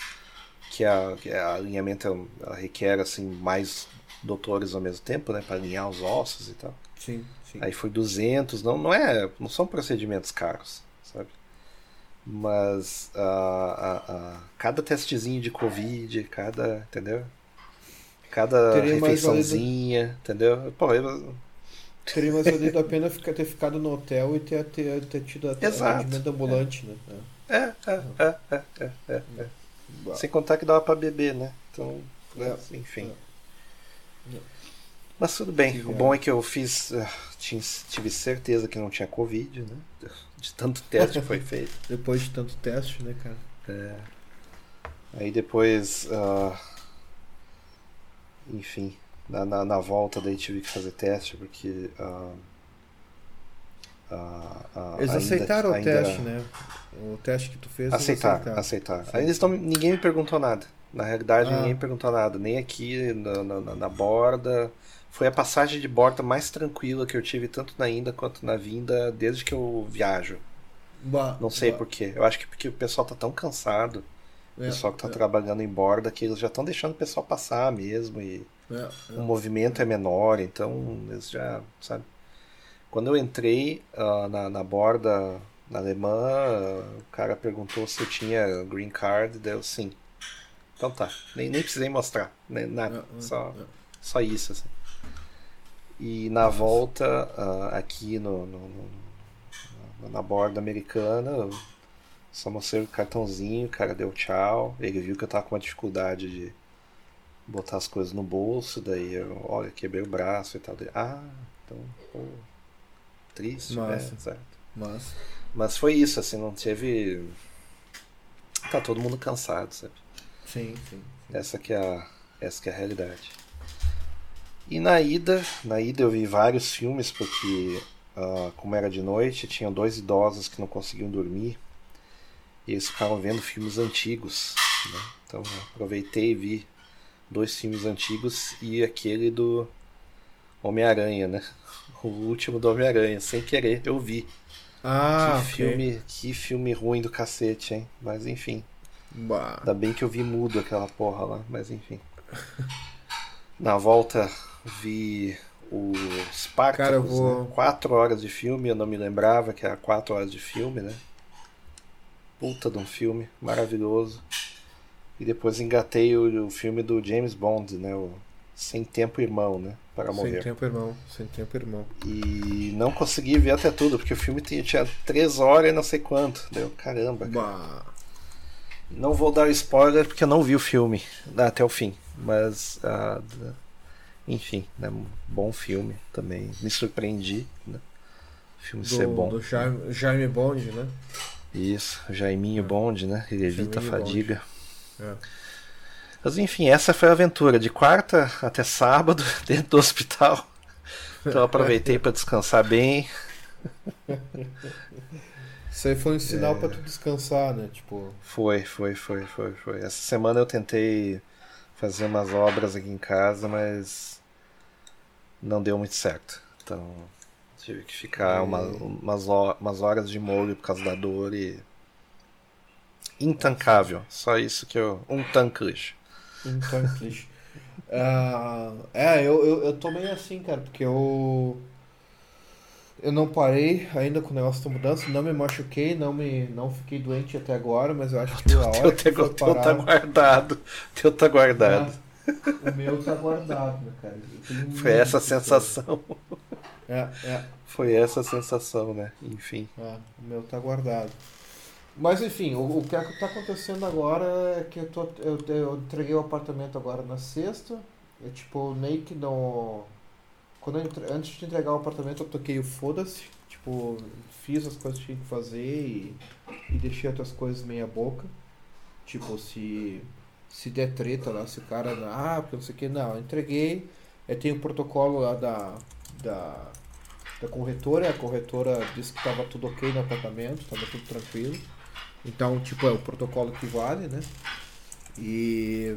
que a, que a alinhamento ela requer assim mais doutores ao mesmo tempo, né, para alinhar os ossos e tal. Sim, sim. Aí foi 200, não, não é, não são procedimentos caros, sabe? Mas a, a, a- cada testezinho de Covid, cada, entendeu? Cada Teria refeiçãozinha, entendeu? Pô, eu, Teria mais valido a pena ficar, ter ficado no hotel e ter, ter, ter tido a- Exato. atendimento ambulante, né? é, é, é, é, é, é, é. Bah. Sem contar que dava pra beber, né? Então, É, enfim. é. Mas tudo bem. O bom é que eu fiz. ah, tive certeza que não tinha Covid, né? De tanto teste que foi (laughs) feito. Depois de tanto teste, né, cara? É. Aí depois. ah, enfim, na, na, na volta daí tive que fazer teste porque. ah, ah, ah, Eles ainda- aceitaram ainda- o teste, né? O teste que tu fez. Aceitar, aceitar. Sim, Ainda estão, ninguém me perguntou nada. Na realidade, Ah. ninguém me perguntou nada. Nem aqui na, na, na- borda. Foi a passagem de borda mais tranquila que eu tive, tanto na ida quanto na vinda, desde que eu viajo. Bah, Não sei bah. porquê. Eu acho que porque o pessoal tá tão cansado, É, pessoal que tá é, trabalhando em borda, que eles já estão deixando o pessoal passar mesmo. E é, o movimento é menor, então eles já, sabe? Quando eu entrei ah, na, na borda na alemã, ah, o cara perguntou se eu tinha green card, deu sim. Então tá, nem, nem precisei mostrar, nada, é, é, só, é. só isso. Assim. E na volta, ah, aqui no, no- no- na- borda americana, eu só mostrei o cartãozinho, o cara deu tchau, ele viu que eu tava com uma dificuldade de botar as coisas no bolso, daí eu, olha, quebrei o braço e tal. Daí, ah, então, pô, triste, né? Massa. Certo. Mas, Mas foi isso, assim, não teve. Tá todo mundo cansado, sabe? sim, sim. sim. Essa que é a, essa que é a realidade. E na ida, na ida eu vi vários filmes porque ah, como era de noite, tinham dois idosos que não conseguiam dormir e eles ficavam vendo filmes antigos, né? Então eu aproveitei e vi dois filmes antigos e aquele do Homem-Aranha, né? O último do Homem-Aranha, sem querer, eu vi. Ah, que filme, que filme ruim do cacete, hein? Mas enfim. Bah. Ainda bem que eu vi mudo aquela porra lá, mas enfim. (laughs) Na volta vi o Spartacus, Cara, vou- né? quatro horas de filme, eu não me lembrava que era quatro horas de filme, né? Puta de um filme, maravilhoso. E depois engatei o, o filme do James Bond, né? O Sem Tempo Irmão, né? Para Sem morrer. tempo, irmão. Sem tempo, irmão. E não consegui ver até tudo, porque o filme tinha, tinha três horas e não sei quanto. Deu caramba. cara. Não vou dar spoiler porque eu não vi o filme até o fim. Mas, ah, enfim, né, um bom filme também. Me surpreendi, né? O filme ser Do, bom. do Jaime, Jaime Bond, né? Isso, Jaiminho Bond, né? Ele evita a Jaiminho fadiga. É. Mas enfim, essa foi a aventura. De quarta até sábado, (laughs) dentro do hospital. Então aproveitei para descansar bem. Isso aí foi um É. sinal pra tu descansar, né? Tipo, Foi, foi, foi, foi, foi. Essa semana eu tentei fazer umas obras aqui em casa, mas não deu muito certo. Então tive que ficar uma- umas, umas horas de molho por causa da dor e. intancável. Só isso que eu. Um tanklish. Um tanklish. (laughs) uh, é, eu, eu, eu tô meio assim, cara, porque eu. Eu não parei ainda com o negócio da mudança, não me machuquei, não me não fiquei doente até agora, mas eu acho que a hora teu, que teu, teu tá guardado. Teu tá guardado. É, o meu tá guardado, cara. Foi essa a sensação. É, é. Foi essa a sensação, né? Enfim. É, o meu tá guardado. Mas enfim, o, o que é está acontecendo agora é que eu, tô, eu, eu entreguei o apartamento agora na sexta. Eu tipo, nem que não. Quando entre, antes de entregar o apartamento eu toquei o foda-se. Tipo, fiz as coisas que tinha que fazer e, e deixei outras coisas meia boca. Tipo, se, se der treta lá, se o cara. Ah, porque não sei o que, não, entreguei. Eu tenho o protocolo lá da, da, da corretora. A corretora disse que estava tudo ok no apartamento, estava tudo tranquilo. Então, tipo, é o protocolo que vale, né? E.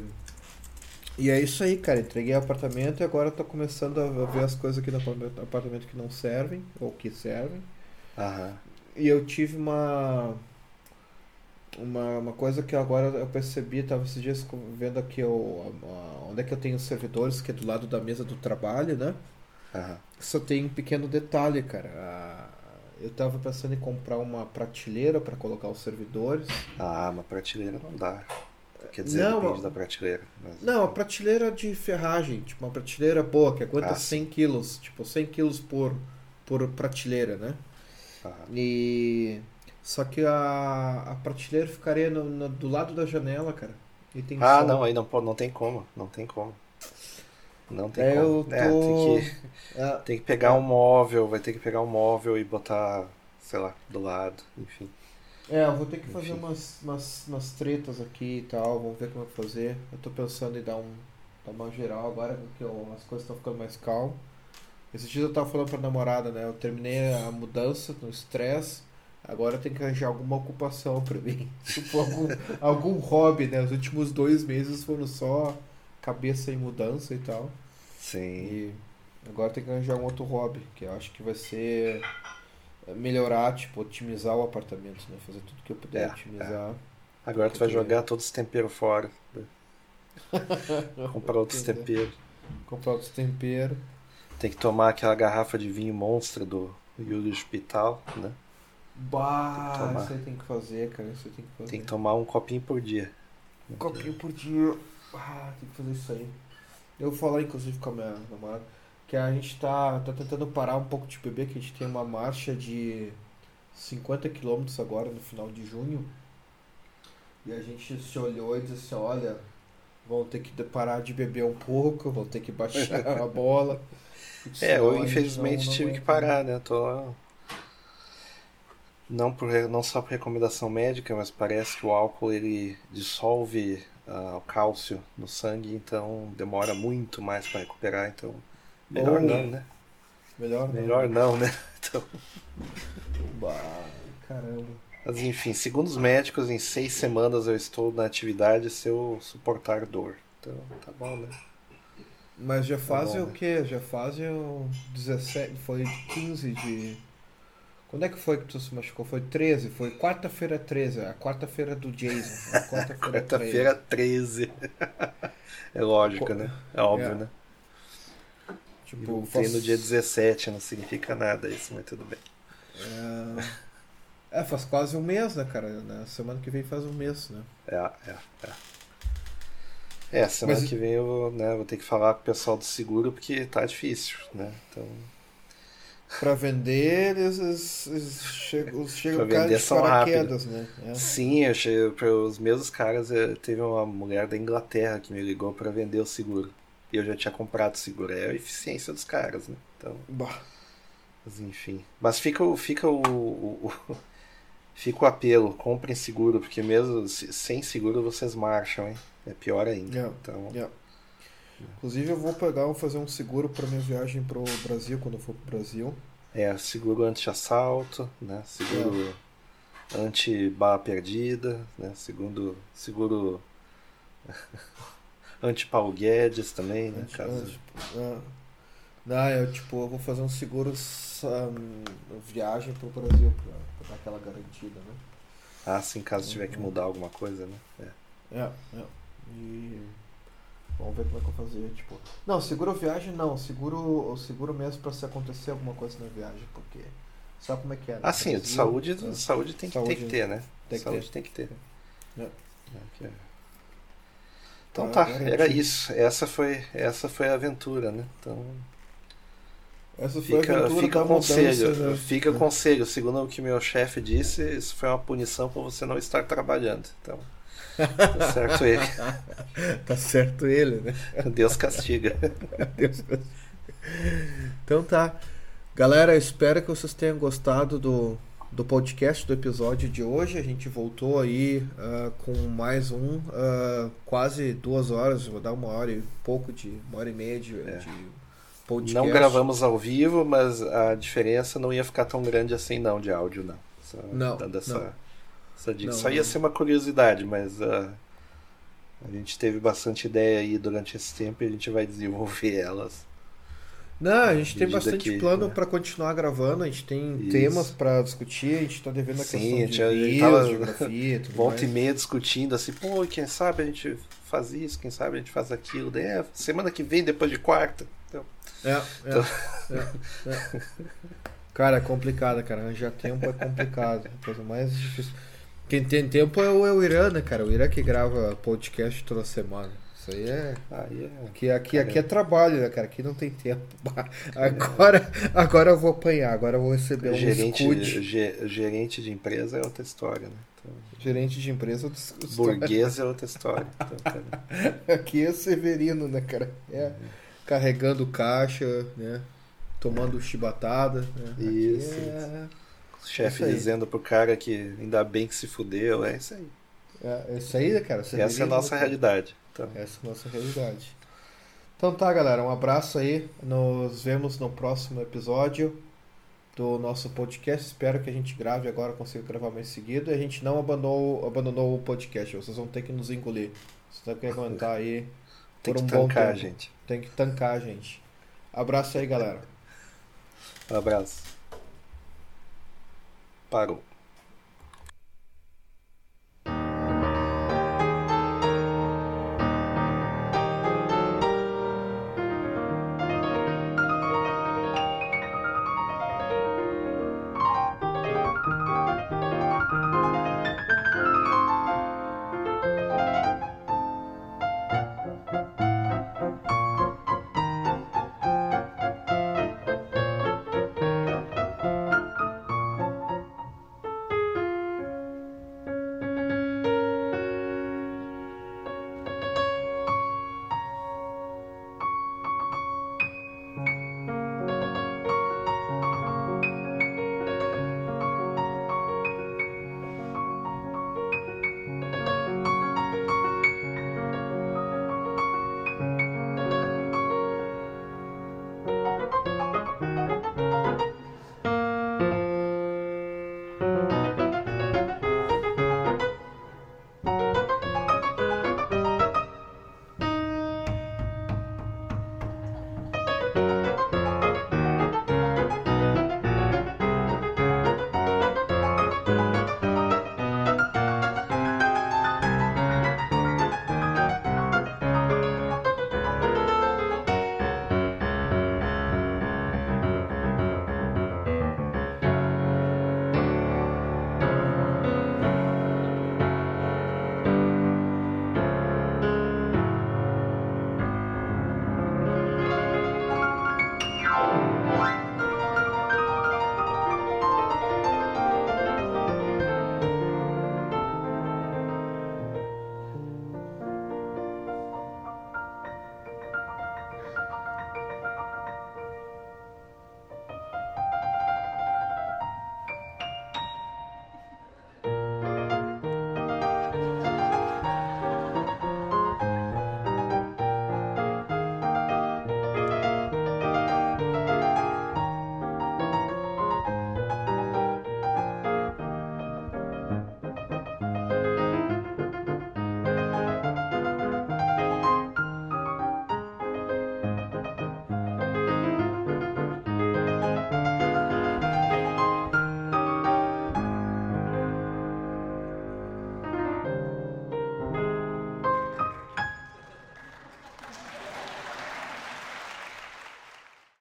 E é isso aí, cara. Entreguei o apartamento e agora tô começando a ver as coisas aqui no apartamento que não servem, ou que servem. Aham. E eu tive uma. Uma, uma coisa que agora eu percebi, tava esses dias vendo aqui o, onde é que eu tenho os servidores, que é do lado da mesa do trabalho, né? Aham. Só tem um pequeno detalhe, cara. Eu tava pensando em comprar uma prateleira para colocar os servidores. Ah, uma prateleira não dá. Quer dizer, Não, depende da prateleira. mas- Não, a prateleira de ferragem, tipo uma prateleira boa, que aguenta Ah, 100 quilos, tipo 100 quilos por, por prateleira, né? E. Só que a, a prateleira ficaria no- no- do lado da janela, cara. E tem Ah, sol. não, aí não, não tem como. Não tem como. Não tem É, como. eu É, tô. tem que, É, (laughs) tem que pegar um móvel, vai ter que pegar um móvel e botar, sei lá, do lado, enfim. É, eu vou ter que fazer Enfim. umas, umas, umas tretas aqui e tal, vamos ver como é que fazer. Eu tô pensando em dar, um, dar uma geral agora que eu- as coisas estão ficando mais calmas. Esse dia eu tava falando pra namorada, né? Eu terminei a mudança no estresse, agora eu tenho que arranjar alguma ocupação pra mim. (laughs) Tipo, algum, algum hobby, né? Os últimos dois meses foram só cabeça em mudança e tal. Sim. E agora tem que arranjar um outro hobby, que eu acho que vai ser é, melhorar, tipo, otimizar o apartamento, né? Fazer tudo que eu puder É, otimizar. Agora tu vai jogar todos os temperos fora. (laughs) Comprar outros temperos. Comprar outros temperos. Tem que tomar aquela garrafa de vinho monstro do Yuri Hospital, né? Bah, isso aí tem que fazer, cara. Isso aí tem que fazer. Tem que tomar um copinho por dia. Um copinho por dia. Ah, tem que fazer isso aí. Eu vou falar, inclusive, com a minha namorada, que a gente tá, tá tentando parar um pouco de beber, que a gente tem uma marcha de 50 km agora no final de junho. E a gente se olhou e disse assim, olha, vão ter que parar de beber um pouco, vão ter que baixar a bola. porque (laughs) É, eu infelizmente não- não tive que parar, né? Tô... Não, por, não só por recomendação médica, mas parece que o álcool ele dissolve ah, o cálcio no sangue, então demora muito mais para recuperar, então melhor não, né? Melhor não. Melhor não, né? (laughs) Então, Bah, caramba. mas enfim, segundo os médicos, em seis semanas eu estou na atividade se eu suportar dor. Então, tá bom, né? Mas já fazem bom, o né? quê? Já fazem o 17, foi 15 de. Quando é que foi que tu se machucou? Foi 13, foi quarta-feira 13, a quarta-feira do Jason. Quarta-feira 13. Quarta-feira 13. é lógico, né? É óbvio, É. né? Tipo, Voltei faz- no dia 17, não significa nada isso, mas tudo bem. É, é, faz quase um mês, né, cara? Na semana que vem faz um mês, né? É, é, é. É, semana Mas- que vem eu né, vou ter que falar com o pessoal do seguro porque tá difícil, né? Então, Pra vender, eles, eles, eles chegam, chegam Pra cara vender de são paraquedas, né? É. sim, eu cheguei para os mesmos caras, eh, teve uma mulher da Inglaterra que me ligou para vender o seguro. E eu já tinha comprado o seguro. É a eficiência dos caras, né? Então, Bah, mas enfim. Mas fica o fica o, o- o- (laughs) fica o apelo, comprem seguro, porque mesmo se- sem seguro vocês marcham, hein? É pior ainda. É. Então, é. Inclusive eu vou pegar, vou fazer um seguro pra minha viagem pro Brasil, quando eu for pro Brasil. É, seguro anti-assalto, né? Seguro anti-bala perdida, né? Segundo, seguro (laughs) anti-Paulo Guedes também, né? Antes- Caso... antes- é. Não, eu tipo, eu vou fazer um seguro um, viagem pro Brasil pra dar aquela garantida, né? Ah, sim, caso tiver que mudar alguma coisa, né? É. É, é. E vamos ver como é que eu vou fazer, tipo. Não, seguro viagem não, seguro, seguro mesmo pra se acontecer alguma coisa na viagem, porque sabe como é que é? né? Ah, sim, de saúde, é, saúde tem que, Saúde tem que ter, né? tem que saúde ter. tem que ter. É. É, é. Então Ah, tá, garantido. era isso. Essa foi, essa foi a aventura, né? Então Essa foi a fica, aventura fica conselho. mudança, né? Fica o conselho. Segundo o que meu chefe disse, isso foi uma punição por você não estar trabalhando. Então, tá certo ele. (laughs) Tá certo ele, né? Deus castiga. (laughs) Deus. Então tá. Galera, espero que vocês tenham gostado do, do podcast do episódio de hoje. A gente voltou aí ah, com mais um, ah, quase duas horas, vou dar uma hora e pouco de uma hora e meia de, É. de podcast. Não gravamos ao vivo, mas a diferença não ia ficar tão grande assim não de áudio, não. Só Não, dando essa, não. Essa dica. Não, Só ia ser uma curiosidade, mas ah, a gente teve bastante ideia aí durante esse tempo e a gente vai desenvolver (laughs) elas. Não, a gente tem bastante que- plano né? para continuar gravando. A gente tem Isso. temas para discutir. A gente tá devendo a Sim, questão a de gente- a gente tava- geografia, e tudo Volta e mais. meia discutindo assim, pô, quem sabe a gente faz isso, quem sabe a gente faz aquilo. Daí, é, semana que vem, depois de quarta. Então, É, é, (laughs) Então- é, é. Cara, é complicado, cara. Arranjar tempo é complicado. É a coisa mais difícil. Quem tem tempo é o, é o Irã, né, cara? O Irã que grava podcast toda semana. Isso aí é. aí é. Aqui, aqui, aqui é trabalho, né, cara? Aqui não tem tempo. (laughs) Agora, agora eu vou apanhar. Agora eu vou receber um gerente, escute. ge- gerente de empresa é outra história, né? Então, Gerente de empresa. burguês é outra história. (laughs) Então, tá- Aqui é Severino, né, cara? É. Carregando caixa, né? Tomando chibatada. Né? Isso, é... o chefe dizendo pro cara que ainda bem que se fudeu, é isso aí. É, isso aí, cara? Essa é a nossa realidade. Então, Essa é a nossa realidade. Então tá, galera. Um abraço aí. Nos vemos no próximo episódio do nosso podcast. Espero que a gente grave agora, consiga gravar mais seguido. E a gente não abandonou, abandonou o podcast. Vocês vão ter que nos engolir. Vocês vão ter que aguentar aí (laughs) tem por que um bom tancar, tempo. gente. Tem que tancar, gente. Abraço aí, galera. Um abraço. Parou.